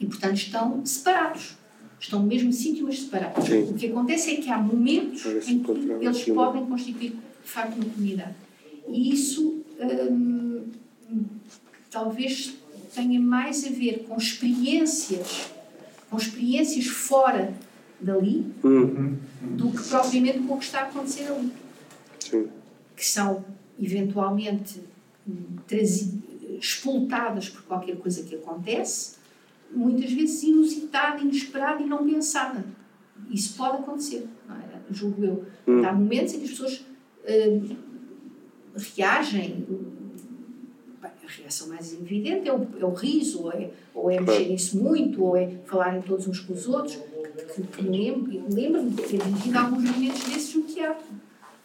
e, portanto, estão separados. Estão mesmo sítio, mas separados. Sim. O que acontece é que há momentos em que eles podem constituir, de facto, uma comunidade. E isso hum, talvez tenha mais a ver com experiências, com experiências fora dali, uhum. do que propriamente com o que está a acontecer ali. Sim. Que são, eventualmente, expultadas por qualquer coisa que acontece, muitas vezes inusitada, inesperada e não pensada. Isso pode acontecer, é? julgo eu. Uhum. Há momentos em que as pessoas uh, reagem a reação mais evidente é o, é o riso, ou é, ou é mexerem-se muito, ou é falarem todos uns com os outros, que, que me lembro, lembro-me de ter vivido alguns momentos desses no teatro.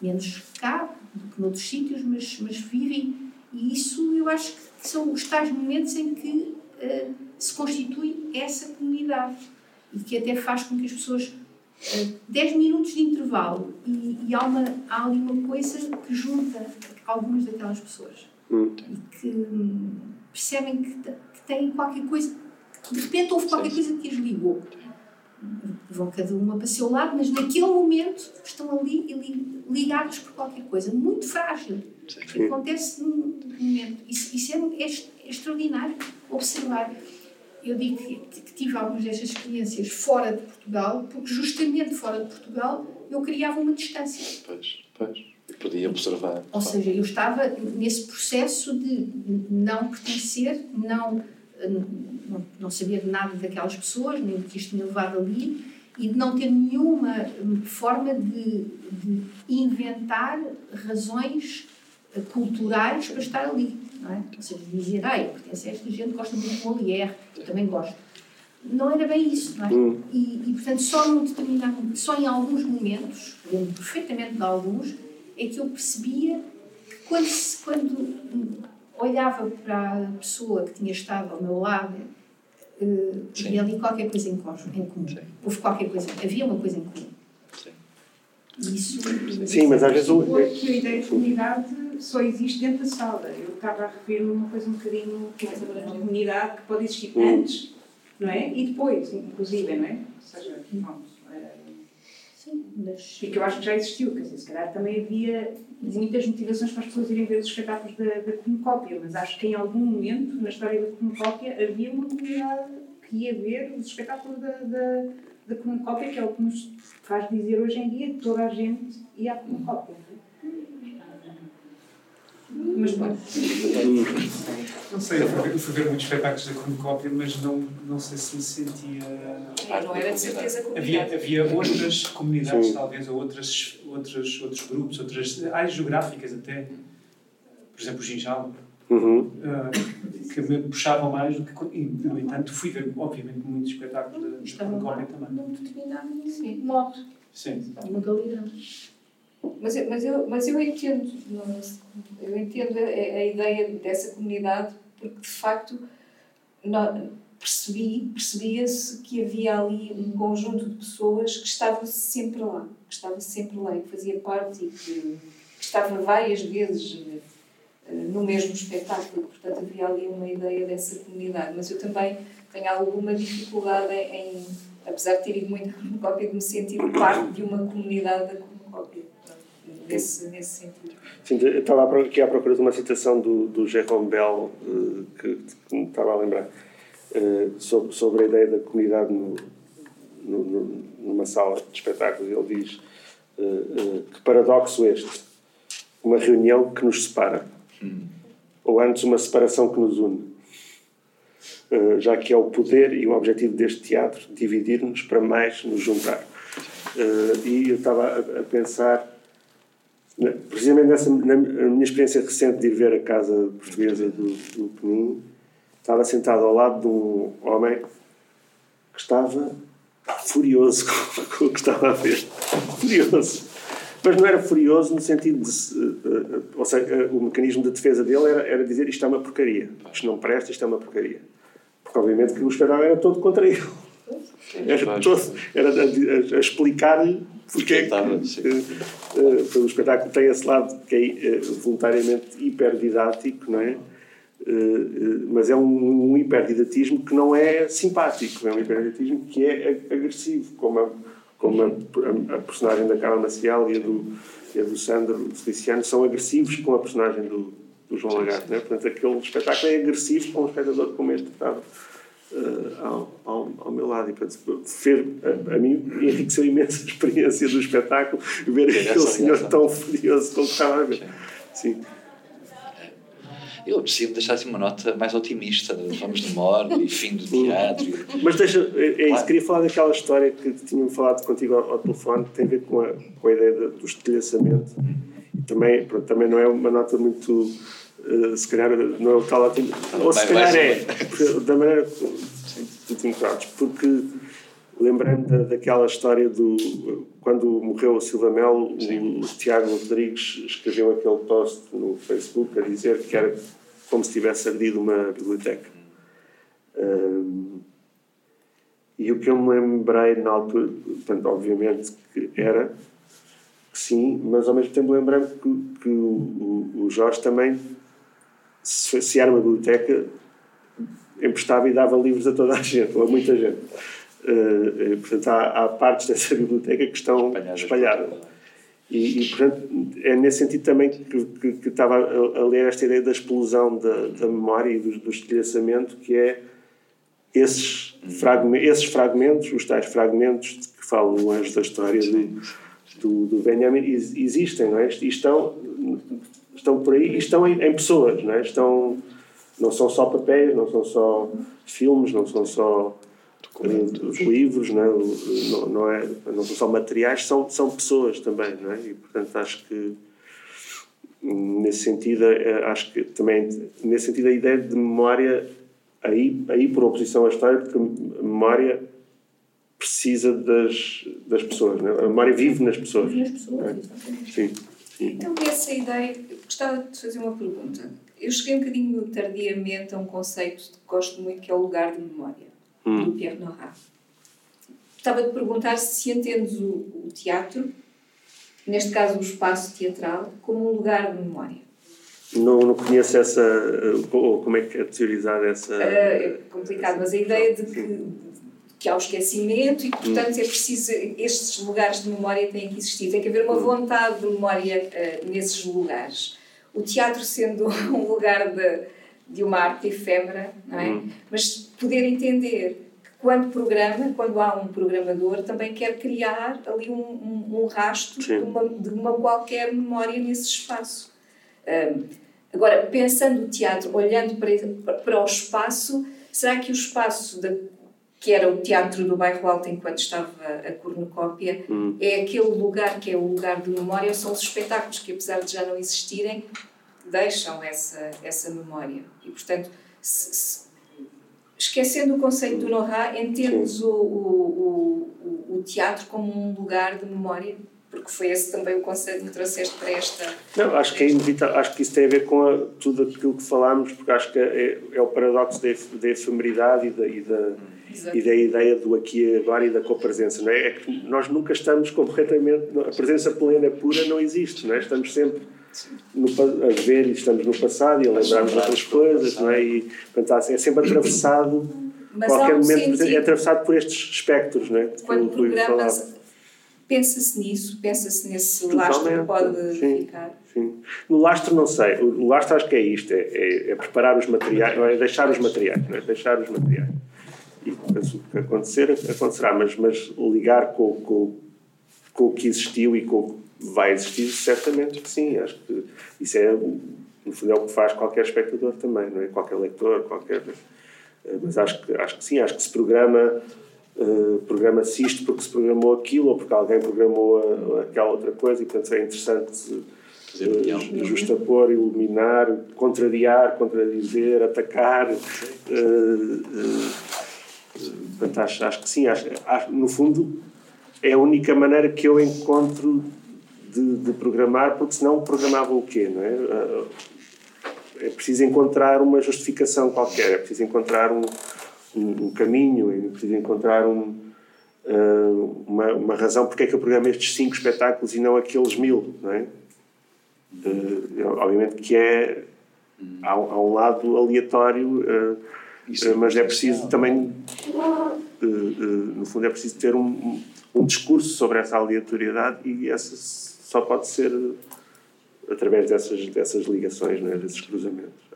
Menos cá do que noutros sítios, mas, mas vivem. E isso eu acho que são os tais momentos em que uh, se constitui essa comunidade e que até faz com que as pessoas. Uh, 10 minutos de intervalo e, e há, uma, há ali uma coisa que junta algumas daquelas pessoas hum. e que percebem que, que têm qualquer coisa, de repente houve qualquer coisa que as ligou. Vão cada uma para o seu lado, mas naquele momento estão ali ligados por qualquer coisa muito frágil que acontece num momento. Isso, isso é, é, é extraordinário observar. Eu digo que, que tive algumas destas experiências fora de Portugal, porque justamente fora de Portugal eu criava uma distância. Pois, pois podia observar. Ou seja, eu estava nesse processo de não pertencer, não, não, não saber nada daquelas pessoas, nem o que isto me levado ali, e de não ter nenhuma forma de, de inventar razões culturais para estar ali. Não é? Ou seja, dizer, ah, eu pertenço a esta gente, gosta muito de Molière, eu também gosto. Não era bem isso, não é? Hum. E, e, portanto, só, num determinado, só em alguns momentos, lembro perfeitamente de alguns, é que eu percebia que quando, quando olhava para a pessoa que tinha estado ao meu lado, uh, havia ali qualquer coisa em, comum. Sim. Houve qualquer coisa, havia uma coisa em comum. Sim. Isso, Sim, mas às vezes o. que a ideia de comunidade só existe dentro da sala. Eu estava a referir-me a uma coisa um bocadinho que é a comunidade que pode existir antes, não é? E depois, inclusive, não é? Ou seja, vamos mas... E que eu acho que já existiu, quer dizer, se calhar também havia muitas motivações para as pessoas irem ver os espetáculos da, da mas acho que em algum momento na história da Comocópia havia uma comunidade que ia ver os espetáculos da, da, da que é o que nos faz dizer hoje em dia que toda a gente ia à Comocópia. Mas bom. Não sei, eu fui, fui ver muitos espetáculos da Cornucópia, mas não, não sei se me sentia. É, não era de certeza havia, havia outras comunidades, Sim. talvez, ou outras, outras, outros grupos, outras áreas geográficas até. Por exemplo, o Ginjal. Uhum. Uh, que me puxavam mais do que. E, no entanto, fui ver, obviamente, muitos espetáculos da Cornucópia também. Num determinado modo. Sim. Uma galeria. Mas, eu, mas, eu, mas eu entendo, eu entendo a, a ideia dessa comunidade, porque de facto percebi, percebia-se que havia ali um conjunto de pessoas que estava sempre lá, que estava sempre lá e que fazia parte e que, que estava várias vezes eh, no mesmo espetáculo, portanto havia ali uma ideia dessa comunidade, mas eu também tenho alguma dificuldade em, apesar de ter ido muito a cópia, de me sentir parte de uma comunidade da nesse, nesse sentido. Sim, estava aqui à procura de uma citação do, do Jerome Bell, uh, que, que, me estava a lembrar, uh, sobre, sobre a ideia da comunidade no, no, numa sala de espetáculos. Ele diz uh, que paradoxo este, uma reunião que nos separa, hum. ou antes uma separação que nos une. já que é o poder e o objetivo deste teatro dividir-nos para mais nos juntar. e eu estava a, a pensar precisamente nessa, na minha experiência recente de ir ver a casa portuguesa do, do Penin, estava sentado ao lado de um homem que estava furioso [LAUGHS] com o que estava a ver. Furioso. Mas não era furioso no sentido de. Eh, eh, ou seja, o mecanismo de defesa dele era, era dizer isto é uma porcaria. Isto não presta, isto é uma porcaria. Porque, obviamente, que o espetáculo era todo contra ele. Era, todo, era a, a, a explicar porque é que uh, uh, o espetáculo tem esse lado que é uh, voluntariamente hiperdidático, não é? mas é um, um hiperdidatismo que não é simpático, é um hiperdidatismo que é agressivo, como a, como a, a, a personagem da Carla Maciel e a do, e a do Sandro Feliciano são agressivos com a personagem do, do João Lagarto, não é? Portanto, aquele espetáculo é agressivo com o espectador como este estava uh, ao, ao, ao, meu lado. E, portanto, ver, a, a, mim enriqueceu imenso a experiência do espetáculo ver aquele senhor tão furioso como estava a ver. Sim. Eu preciso deixar assim uma nota mais otimista. Vamos de morte e fim do teatro. Mas deixa, é, é isso, queria falar daquela história que tinham falado contigo ao, ao telefone, que tem a ver com a, com a ideia do estilhaçamento. E também, pronto, também não é uma nota muito eh, se calhar não é o tal otimismo. Ou se calhar é, da maneira que tu enquadres, porque lembrei-me da, daquela história do. Quando morreu o Silva Melo, o Tiago Rodrigues escreveu aquele post no Facebook a dizer que era como se tivesse ardido uma biblioteca. Um, e o que eu me lembrei na altura, portanto, obviamente que era que sim, mas ao mesmo tempo lembrei-me que, que o, o, Jorge também se, era uma biblioteca, emprestava e dava livros a toda a gente, ou a muita gente. Uh, portanto, há, há, partes dessa biblioteca que estão espalhadas. E, e, portanto, é nesse sentido também que, que, que estava a, a, ler esta ideia da explosão da, da memória e do, do estilhaçamento, que é esses, fragmentos, esses fragmentos, os tais fragmentos que falam no Anjo da História do, do, do Benjamin, existem, não é? E estão estão por aí e estão em, em, pessoas, não é? Estão, não são só papéis, não são só filmes, não são só uh, os livros, não, é? Não, não, é? não são só materiais, são, são pessoas também, não é? E, portanto, acho que nesse sentido, eh, acho que também, nesse sentido, a ideia de memória, aí, aí por oposição à história, porque a memória precisa das, das pessoas, não é? A memória vive nas pessoas. Vive nas pessoas, é? Sim. Então, essa ideia, gostava de fazer uma pergunta. Eu cheguei um bocadinho tardiamente a um conceito que gosto muito, que é o lugar de memória, hum. do Pierre Nora. Gostava de perguntar se entendes o, o, teatro, neste caso o espaço teatral, como um lugar de memória. Não, não conheço essa. Ou como é que é teorizar essa. Uh, é complicado, mas a ideia de que que há o esquecimento e que, portanto, é preciso, estes lugares de memória têm que existir. Tem que haver uma vontade de memória uh, nesses lugares. O teatro sendo [LAUGHS] um lugar de, de uma arte efêmera, não é? Uhum. Mas poder entender que quando programa, quando há um programador, também quer criar ali um, um, um rastro de uma, de uma, qualquer memória nesse espaço. Um, agora, pensando o teatro, olhando para, para o espaço, será que o espaço da que era o teatro do bairro Alto enquanto estava a cornucópia, hum. é aquele lugar que é o lugar de memória, são os espetáculos que, apesar de já não existirem, deixam essa, essa memória. E, portanto, se, se, esquecendo o conceito do Nohá, entendes o, o, o, o teatro como um lugar de memória? Porque foi esse também o conceito que trouxeste para esta. Não, acho que é inevitável, acho que isso tem a ver com a, tudo aquilo que falámos, porque acho que é, é o paradoxo da, da efemeridade e da, e da, e da ideia do aqui e agora e da copresença. Não é? é que nós nunca estamos completamente. A presença plena pura não existe, não é? Estamos sempre. No, a ver e estamos no passado e a lembrarmos outras coisas, não é? E, portanto, é sempre atravessado, Mas qualquer momento sentido, é atravessado por estes espectros, não é? Quando programas Pensa-se nisso, pensa-se nesse Totalmente, lastro que pode sim, ficar. Sim. No lastro não sei, o lastro acho que é isto, é, é, é preparar os materiais, não é deixar os materiais, não é deixar os materiais. E depois o que acontecer, acontecerá, mas, mas ligar com, com, com o que existiu e com o que vai existir, certamente que sim, acho que isso é, no fundo, é o que faz qualquer espectador também, não é? Qualquer leitor, qualquer... Mas acho que, acho que sim, acho que se programa Uh, programa-se isto porque se programou aquilo ou porque alguém programou a, aquela outra coisa e portanto é interessante uh, justapor, iluminar, contrariar, contradizer, atacar. Uh, portanto, acho, acho que sim, acho, acho, no fundo é a única maneira que eu encontro de, de programar, porque senão programava o quê, não é? É preciso encontrar uma justificação qualquer, é preciso encontrar um, um, um caminho, é preciso encontrar um, uh, uma, uma razão porque é que eu programo estes cinco espetáculos e não aqueles mil, não é? Uh, obviamente que é há, há um lado aleatório, uh, mas é preciso também, no fundo, é preciso ter um, um discurso sobre essa aleatoriedade e essa só pode ser através dessas, dessas ligações, é? desses cruzamentos.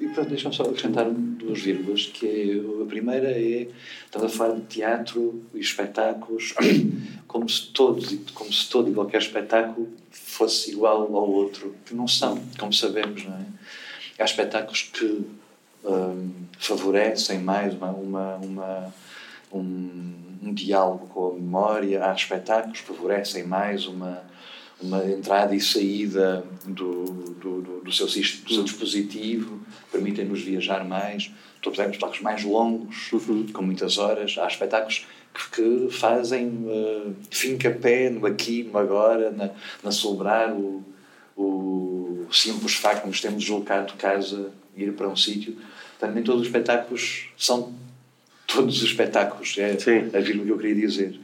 E pronto, deixa-me só acrescentar duas vírgulas, que é, a primeira é, estamos a falar de teatro e espetáculos [COUGHS] como se todos, como se todo e qualquer espetáculo fosse igual ao outro, que não são, como sabemos, não é? Há espetáculos que um, favorecem mais uma, uma, uma um, um diálogo com a memória, há espetáculos que favorecem mais uma uma entrada e saída do, do, do, do seu, do seu dispositivo, permitem-nos viajar mais. Estou a dizer, espetáculos mais longos, uhum. com muitas horas. Há espetáculos que, que fazem uh, fim-capé no aqui, no agora, na, na celebrar o, o simples facto de nos termos deslocado de casa ir para um sítio. Nem todos os espetáculos são todos os espetáculos, é Sim. a vírgula que eu queria dizer.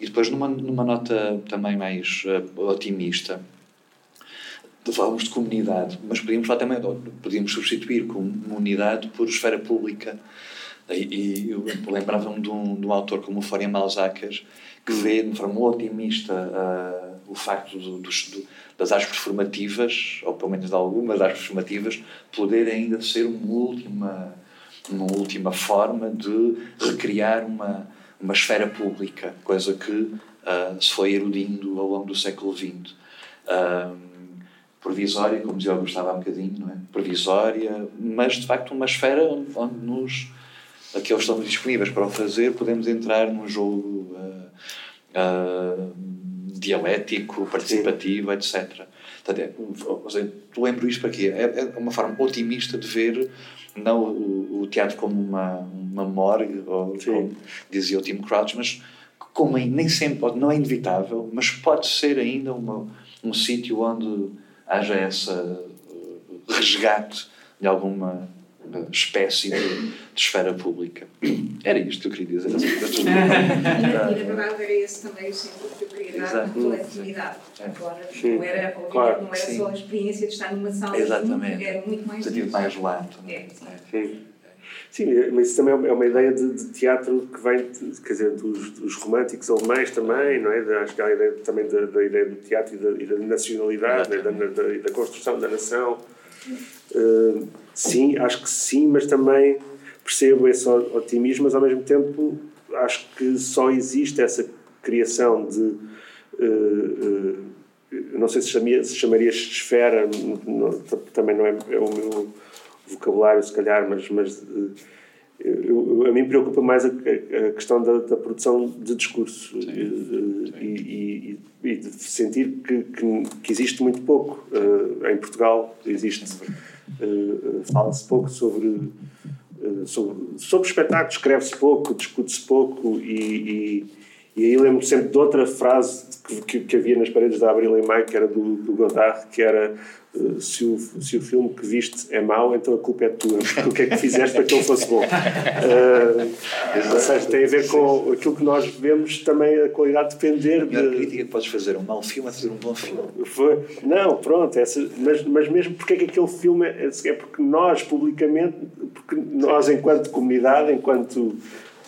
E depois, numa, numa nota também mais uh, otimista, falamos de comunidade, mas podíamos falar também, podíamos substituir comunidade por esfera pública. E, e eu lembrava-me de, um, de um autor como o Florian Malzacas, que vê de forma otimista uh, o facto do, do, do, das artes performativas, ou pelo menos de algumas artes performativas, poderem ainda ser uma última uma última forma de recriar uma, uma esfera pública, coisa que uh, se foi erudindo ao longo do século XX. Uh, provisória, como dizia o Gustavo há um bocadinho, não é? provisória, mas de facto uma esfera onde, onde nos, aqueles estamos disponíveis para o fazer, podemos entrar num jogo uh, dialético, participativo, Sim. etc. Portanto, é, lembro isto para quê? É, é uma forma otimista de ver não o, o teatro como uma, uma morgue, ou como dizia o Tim Crouch, mas como nem sempre, não é inevitável, mas pode ser ainda uma, um sítio onde haja essa uh, resgate de alguma uh, espécie de, de, esfera pública. Era isto que eu queria dizer. [LAUGHS] e na verdade era esse também o sentido que eu na coletividade. É. Agora, não era, claro. não era só a experiência de estar numa sala, Exatamente. era muito mais. Sentido mais lato. É, sim. Sim, mas isso também é uma ideia de, de teatro que vem, de, quer dizer, dos, dos, românticos alemães também, não é? Acho que há a ideia também da, da ideia do teatro e da, e da nacionalidade, né? da, da, da, construção da nação. Uh, sim, acho que sim, mas também percebo esse otimismo, mas ao mesmo tempo acho que só existe essa criação de. Uh, uh, não sei se, chamia, se chamaria esfera, não, também não é, é o meu vocabulário, se calhar, mas, mas eu, a mim preocupa mais a, a questão da, da, produção de discurso sim, sim. E, e, e, de sentir que, que, que, existe muito pouco. Uh, em Portugal existe, uh, fala-se pouco sobre, uh, sobre, sobre espetáculos, escreve-se pouco, discute-se pouco e, e, aí lembro sempre de outra frase que, que, havia nas paredes da Abril em Maio, que era do, do Godard, que era eh, se o, se o filme que viste é mau, então a culpa é tua. [LAUGHS] O que é que fizeste para que ele fosse bom? Uh, [LAUGHS] ou seja, tem a ver com aquilo que nós vemos também a qualidade depender. A de... crítica que podes fazer um mau filme a fazer um bom filme. Foi, não, pronto, essa, mas, mas mesmo porque é que aquele filme é, é porque nós, publicamente, porque nós, enquanto comunidade, enquanto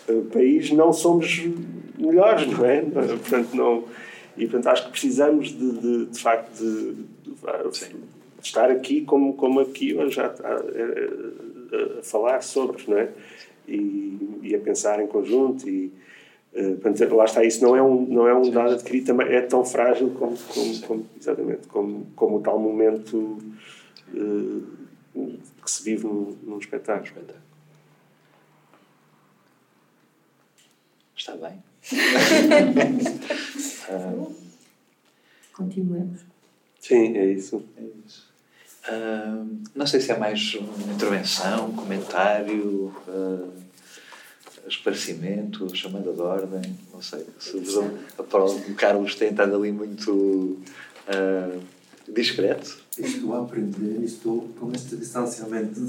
uh, país, não somos melhores, não é? Portanto, não. E portanto acho que precisamos de, de, de facto de, de, estar aqui como, como aqui hoje a, a, a, falar sobre, não é? E, e a pensar em conjunto e uh, portanto, lá está, isso não é um, não é um dado adquirido, também é tão frágil como, como, como exatamente, como, como o tal momento uh, que se vive num, num espetáculo. Está bem. [LAUGHS] Continuemos. Sim, é isso. É isso. Uh, não sei se é mais uma intervenção, um comentário, uh, esclarecimento, chamada de ordem, não sei. Se o Carlos tem estado ali muito uh, discreto. Estou a aprender e estou com este distanciamento. [LAUGHS]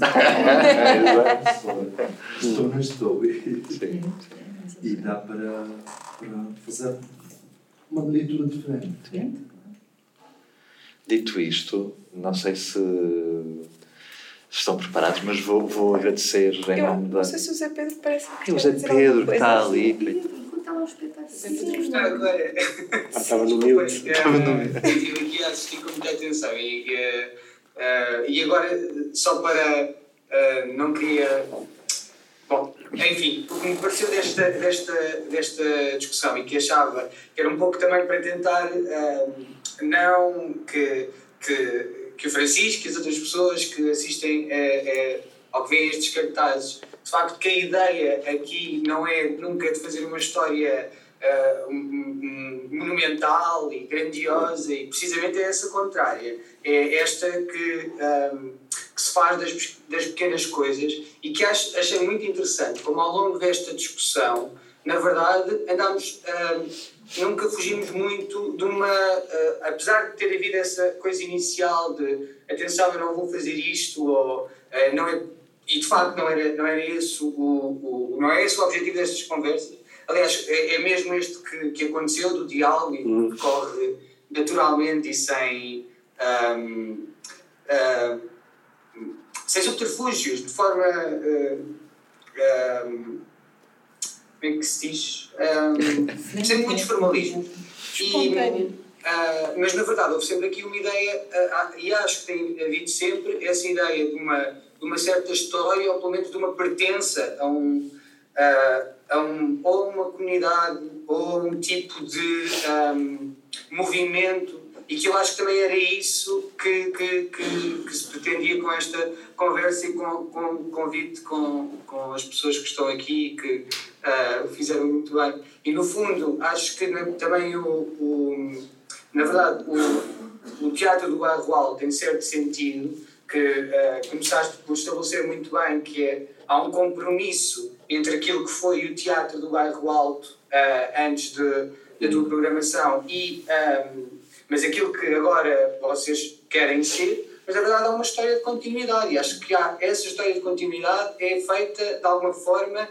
estou, não estou. Sim. E dá para, para fazer uma leitura diferente. Dito isto, não sei se estão preparados, mas vou, vou agradecer em eu, nome da. Não sei se o Zé Pedro parece que. O Zé Pedro que está ali. Conta lá o espetáculo. Agora. Estava no mute. Estava no mute. Estive aqui a assistir com muita atenção e, uh, e agora, só para. Uh, não queria. Bom, enfim, o que me pareceu desta, desta, desta discussão e que achava que era um pouco também para tentar. Uh, não que, que, que o Francisco e as outras pessoas que assistem é, é, ao que veem estes cartazes, de facto que a ideia aqui não é nunca de fazer uma história uh, um, um, monumental e grandiosa e precisamente é essa contrária. É esta que, um, que se faz das, das pequenas coisas e que acho, achei muito interessante, como ao longo desta discussão, na verdade, andámos nunca fugimos muito de uma. Uh, apesar de ter havido essa coisa inicial de atenção, eu não vou fazer isto, ou uh, não é, e de facto não era, não era esse o, o, não é esse o objetivo destas conversas. Aliás, é, é mesmo este que, que aconteceu, do diálogo, e que decorre naturalmente e sem. Um, uh, sem subterfúgios, de forma. Um, como é que se diz? Um, sem muitos formalismos. E, uh, mas na verdade houve sempre aqui uma ideia, uh, e acho que tem havido sempre essa ideia de uma, de uma certa história, ou pelo menos de uma pertença a um, uh, a um ou uma comunidade ou um tipo de um, movimento e que eu acho que também era isso que, que, que, que se pretendia com esta conversa e com, com o convite com, com as pessoas que estão aqui e que uh, fizeram muito bem. E no fundo, acho que também o, o, na verdade, o, o teatro do bairro alto tem certo sentido que uh, começaste por estabelecer muito bem que é, há um compromisso entre aquilo que foi o teatro do bairro alto uh, antes de, da tua programação e um, mas aquilo que agora vocês querem ser, mas na verdade há uma história de continuidade e acho que há, essa história de continuidade é feita de alguma forma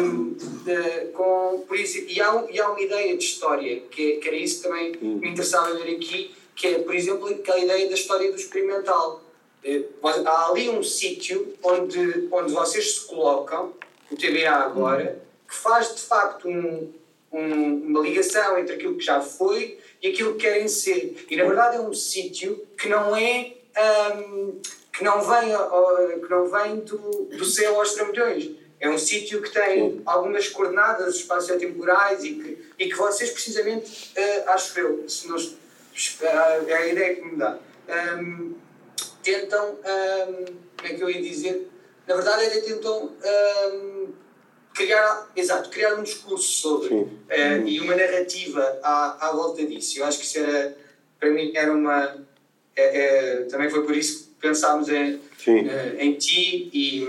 um, de, com, por isso, e, há, e há uma ideia de história, que, que era isso que também hum. me interessava ver aqui, que é, por exemplo, aquela ideia da história do experimental. Eh, há ali um sítio onde, onde vocês se colocam, o TBA agora, que faz de facto um, um, uma ligação entre aquilo que já foi e aquilo que querem ser. E na verdade é um sítio que não é. Um, que não vem, que não vem do, do céu aos trambolhões. É um sítio que tem algumas coordenadas espaço-temporais e que, e que vocês, precisamente, uh, acho eu, se nós, uh, é a ideia que me dá, um, tentam, um, como é que eu ia dizer? Na verdade, é tentam um, criar, exato, criar um discurso sobre uh, e uma narrativa à, à volta disso. Eu acho que isso era, para mim, era uma. É, é, também foi por isso que pensámos em, uh, em ti e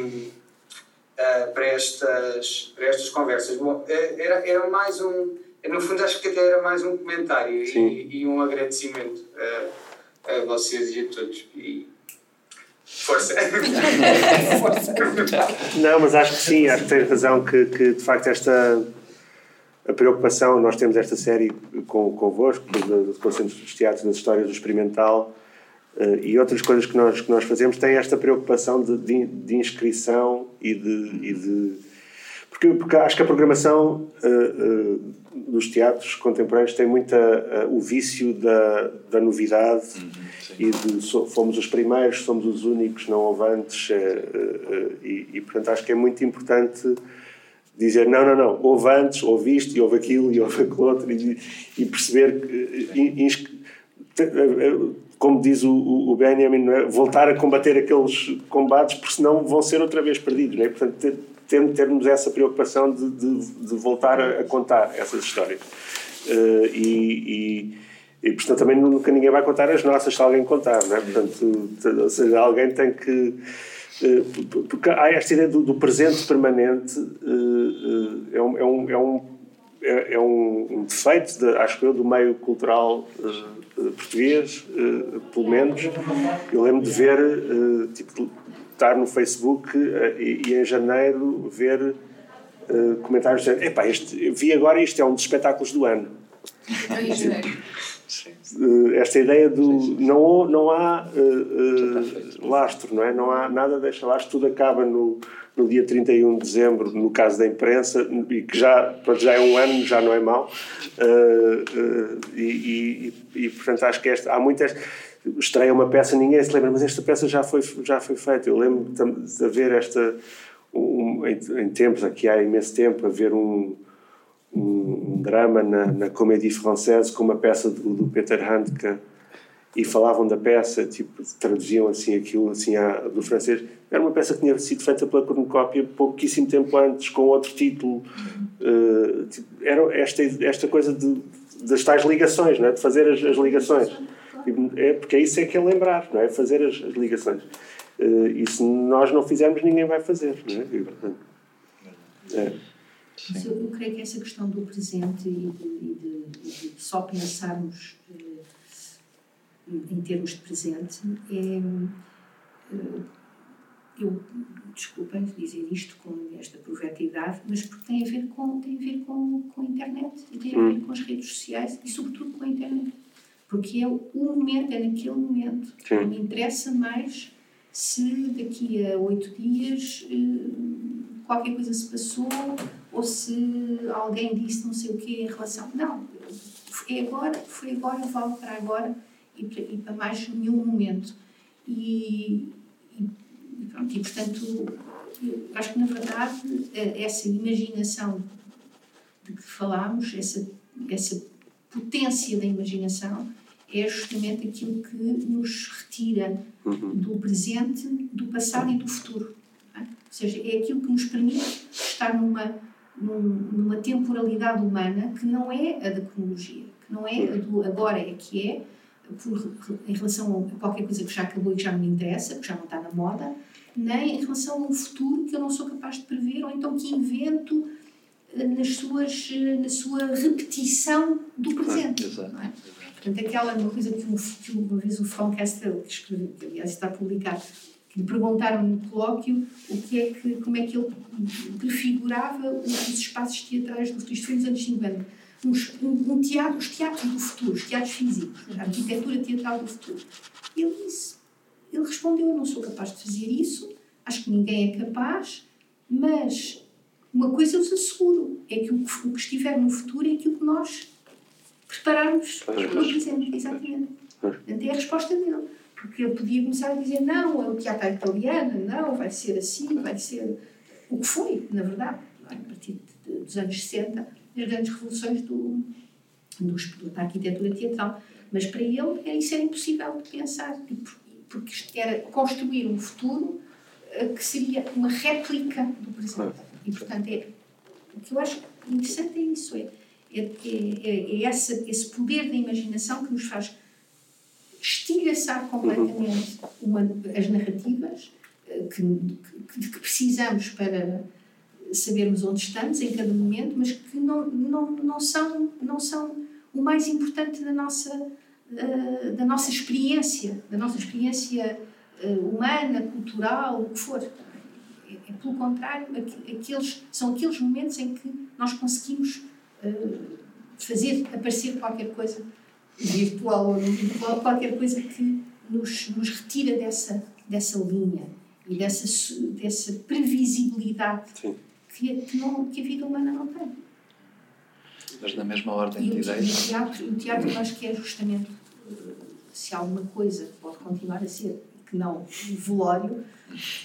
uh, para, estas, para estas conversas. Bom, era, era mais um. No fundo, acho que até era mais um comentário e, e, um agradecimento a, a vocês e a todos. E, Força. Força. [LAUGHS] Não, mas acho que sim, acho que tens razão que, que de facto esta a preocupação, nós temos esta série com, convosco, do, Centro dos Teatros, das histórias do experimental uh, e outras coisas que nós, que nós fazemos, tem esta preocupação de, de, de inscrição e de, e de. Porque, porque acho que a programação uh, uh, dos teatros contemporâneos tem muita o vício da, da novidade. Uhum e de, so, fomos os primeiros, somos os únicos, não houve antes, uh, uh, e, e, portanto acho que é muito importante dizer não, não, não, houve antes, houve isto, e houve aquilo, e houve aquilo outro, e, e perceber que, como diz o, o Benjamin, é? voltar a combater aqueles combates, porque senão vão ser outra vez perdidos, não é? portanto termos essa preocupação de, de, de voltar a, a, contar essas histórias. Uh, e, e E, portanto, também nunca ninguém vai contar as nossas se alguém contar, não é? Portanto, ou seja, alguém tem que. Eh, porque há esta ideia do, do presente permanente, eh, é um, é um, é um, é, é um defeito, de, acho eu, do meio cultural português, pelo menos. Eu lembro de ver, tipo, estar no Facebook e, e em janeiro ver comentários dizendo: epá, este, vi agora isto é um dos espetáculos do ano. Eh, esta ideia do não, não há uh, uh, lastro, não é? Não há nada deixa lastro, tudo acaba no, no dia 31 de dezembro, no caso da imprensa, e que já, pronto, já é um ano, já não é mau. Uh, e, e, e, portanto, acho que esta, há muitas. Estreia uma peça, ninguém se lembra, mas esta peça já foi, já foi feita. Eu lembro de haver esta. Um, em, em tempos, aqui há imenso tempo, haver um um, um drama na, na Comédie Française com uma peça do, do, Peter Handke e falavam da peça, tipo, traduziam assim aquilo assim a, do francês. Era uma peça que tinha sido feita pela cornucópia pouquíssimo tempo antes, com outro título. Uh, tipo, era esta, esta coisa de, das tais ligações, não é? de fazer as, as ligações. É, porque é isso é que é lembrar, não é? Fazer as, as ligações. Uh, e se nós não fizermos, ninguém vai fazer. Não é? E, portanto, é. Mas eu, eu, creio que essa questão do presente e de, e de, de só pensarmos eh, em termos de presente é. Eh, eu, desculpem dizer isto com esta profetividade, mas porque tem a ver com, tem a, ver com, com a internet e tem a ver hum. com as redes sociais e, sobretudo, com a internet. Porque é o momento, é naquele momento. que Me interessa mais se daqui a oito dias eh, qualquer coisa se passou ou se alguém disse não sei o quê em relação. Não, é agora, foi agora, eu falo para agora e para, e para mais nenhum momento. E, e, pronto, e portanto, acho que na verdade essa imaginação de que falámos, essa, essa potência da imaginação, é justamente aquilo que nos retira uhum. do presente, do passado e do futuro. É? Ou seja, é aquilo que nos permite estar numa numa temporalidade humana que não é a da cronologia, que não é a do agora é que é, por, em relação a qualquer coisa que já acabou e que já não me interessa, que já não está na moda, nem em relação a um futuro que eu não sou capaz de prever, ou então que invento eh, nas suas, eh, na sua repetição do presente. Não é? Portanto, aquela uma coisa que, um, que uma vez o Frank Castle, que escreveu, que aliás está publicado, que lhe perguntaram no colóquio o que é que, como é que ele prefigurava os espaços teatrais do futuro. Isto foi nos anos 50. Uns, um, um teatro, os teatros do futuro, os teatros físicos, a arquitetura teatral do futuro. Ele disse, ele respondeu, eu não sou capaz de fazer isso, acho que ninguém é capaz, mas uma coisa eu vos asseguro, é que o, que estiver no futuro é aquilo que nós prepararmos. Exatamente. Portanto, é a resposta dele. Porque ele podia começar a dizer: não, é o teatro italiano, não, vai ser assim, vai ser. O que foi, na verdade, a partir dos anos 60, as grandes revoluções do, do, da arquitetura teatral. Mas para ele era, isso era impossível de pensar, porque era construir um futuro eh, que seria uma réplica do presente. E, portanto, é, o que eu acho interessante é isso: é, é, é, é essa, esse poder da imaginação que nos faz estilhaçar completamente uma, as narrativas eh, que, que, que, precisamos para sabermos onde estamos em cada momento, mas que não, não, não, são, não são o mais importante da nossa, uh, da nossa experiência, da nossa experiência uh, humana, cultural, o que for. É, é, pelo contrário, aqueles, são aqueles momentos em que nós conseguimos uh, fazer aparecer qualquer coisa virtual ou não virtual, qualquer coisa que nos, nos retira dessa, dessa linha e dessa, dessa previsibilidade que, que, não, que a vida humana não tem. Mas na mesma ordem de ideias. O teatro, o teatro eu acho que é justamente, se há alguma coisa que pode continuar a ser que não o velório,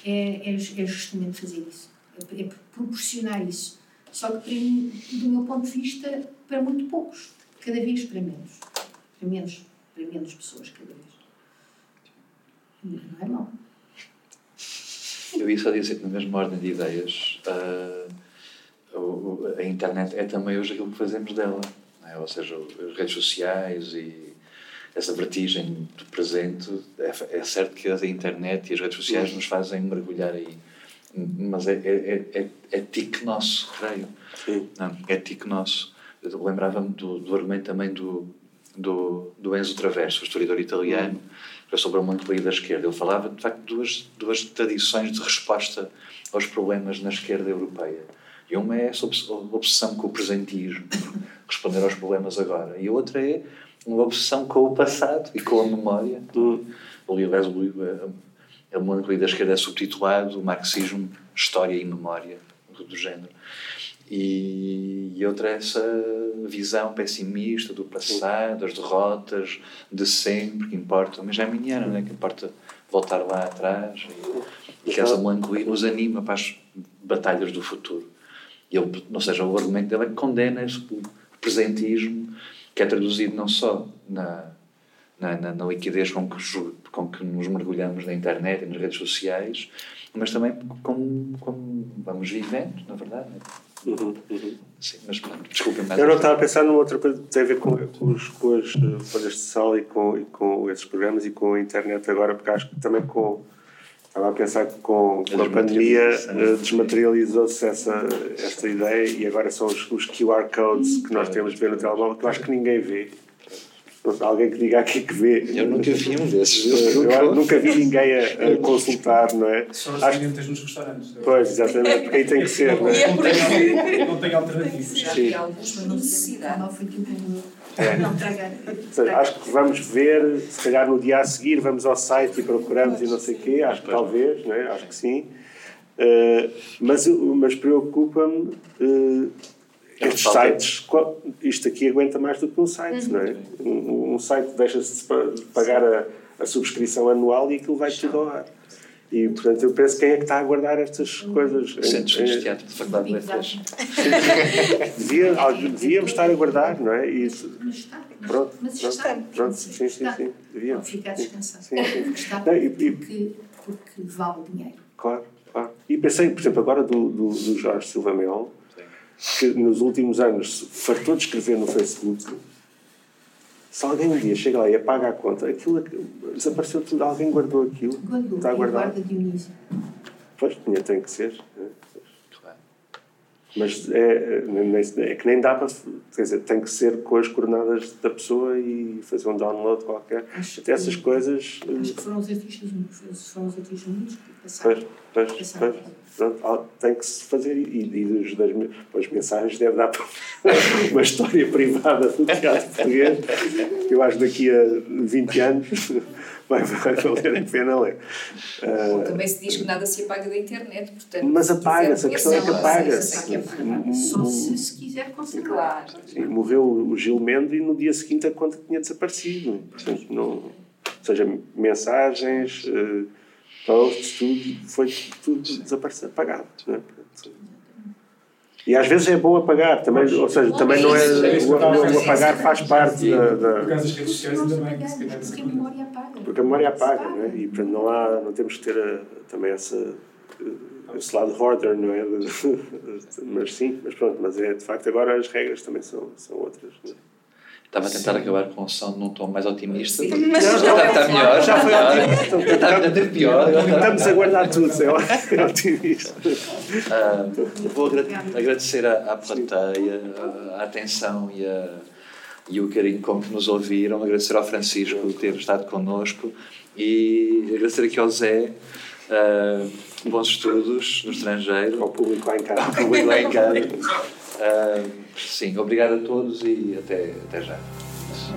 é, é, é justamente fazer isso, é, é proporcionar isso. Só que, do meu ponto de vista, para muito poucos, cada vez para menos para menos, para menos pessoas cada vez. Não é mau. Eu ia só dizer que, na mesma ordem de ideias, uh, a internet é também hoje aquilo que fazemos dela. É? Ou seja, as redes sociais e essa vertigem do presente, é, é, certo que a internet e as redes sociais nos fazem mergulhar aí. Mas é, é, é, é tique nosso, creio. Sim. Não, é tique nosso. Lembrava-me do, do argumento também do, do, do Enzo Traverso, o historiador italiano, que é sobre a melancolia da esquerda. Ele falava, de facto, de duas, duas tradições de resposta aos problemas na esquerda europeia. E uma é essa obsessão com o presentismo, [LAUGHS] responder aos problemas agora. E outra é uma obsessão com o passado e com a memória. Do, aliás, a melancolia da esquerda é subtitulado o marxismo, história e memória, do género. E, e outra é essa visão pessimista do passado, das derrotas, de sempre, que importa, mas é a minha, não é? Que importa voltar lá atrás e, e que essa melancolia nos anima para as batalhas do futuro. E ele, ou seja, o argumento dele é que condena esse presentismo que é traduzido não só na, na, na, na liquidez com que, com que nos mergulhamos na internet e nas redes sociais, mas também como, como vamos vivendo, na verdade. Uhum, uhum. Sim, mas desculpa mais. Eu não estava a pensar numa outra coisa que tem a ver com, com, os, com as folhas de sal e com, e com esses programas e com a internet agora, porque acho que também com. Estava a pensar que com, com a pandemia eh, desmaterializou-se essa, esta ideia e agora são os, os QR codes que nós temos de ver no telemóvel que eu acho que ninguém vê alguém que diga aqui que vê. Eu nunca vi um desses. Eu, [LAUGHS] eu nunca vi ninguém a, a, consultar, não é? Só as Acho... nos restaurantes. Pois, exatamente, porque aí tem que ser, não é? Não tem alternativas. Já havia alguma necessidade. É. acho que vamos ver, se calhar no dia a seguir vamos ao site e procuramos e não sei o quê, acho que talvez, não é? acho que sim. Uh, mas mas preocupa-me uh, estes sites, isto aqui aguenta mais do que um site, uhum. não é? Um, um site deixa-se de pagar a, a, subscrição anual e aquilo vai tudo ao ar. E, portanto, eu penso quem é que está a guardar estas uhum. coisas. Centros de teatro de faculdade de letras. [LAUGHS] Devia, devíamos estar a guardar, não é? E, mas está. Pronto, mas pronto, está. Pronto, sim, sim, sim. Devíamos. ficar descansado. Sim, sim. Está porque, porque vale o dinheiro. Claro, claro. E pensei, por exemplo, agora do, do, do Jorge Silva Mel, que nos últimos anos fartou de escrever no Facebook, se alguém um dia chega lá e apaga a conta, aquilo desapareceu tudo, alguém guardou aquilo. Guardou, está guardado. guarda Dionísio. Pois, tinha, tem que ser. Né? Mas é, é, é, que nem dá para. Quer dizer, tem que ser com as coordenadas da pessoa e fazer um download qualquer. Acho Até essas coisas. Acho que foram os artistas. Foram os artistas únicos que passaram. Pois, pois, pois. Pronto, tem que se fazer. E, e dos, das, as mensagens deve dar para [LAUGHS] uma história privada do teatro português. Que eu acho que daqui a 20 anos [LAUGHS] vai, vai valer a pena ler. Uh, também se diz que nada se apaga da internet, portanto. Mas apaga-se, a questão é que apaga-se. Só se, se quiser conservar. Sim, morreu o Gil Mendes e no dia seguinte a conta tinha desaparecido. Portanto, não, ou seja, mensagens. Uh, posts, tudo, foi tudo desaparecido, apagado. Né? E às vezes é bom apagar, também, ou seja, também não é. O, o apagar faz parte da. da por causa das redes sociais ainda bem que se calhar. Porque a memória apaga. Porque a memória apaga, né? e portanto não, há, não temos que ter a, também essa, esse lado hoarder, não é? [LAUGHS] mas sim, mas pronto, mas é de facto agora as regras também são, são outras. Né? Estava a tentar Sim. acabar com o som num tom mais otimista. Sim, mas já, está, está melhor. Já foi otimista. Está a ter pior. Estamos a guardar tudo, [LAUGHS] é otimista. Uh, vou agradecer à, à plateia a atenção e, a, e o carinho com que nos ouviram. Agradecer ao Francisco por ter estado connosco e agradecer aqui ao Zé. Uh, bons estudos no estrangeiro. Ao público lá em casa. Ao público lá em casa. Uh, [LAUGHS] sim, obrigado a todos e até, até já.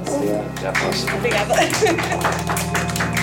Até, à próxima. Obrigada. [LAUGHS]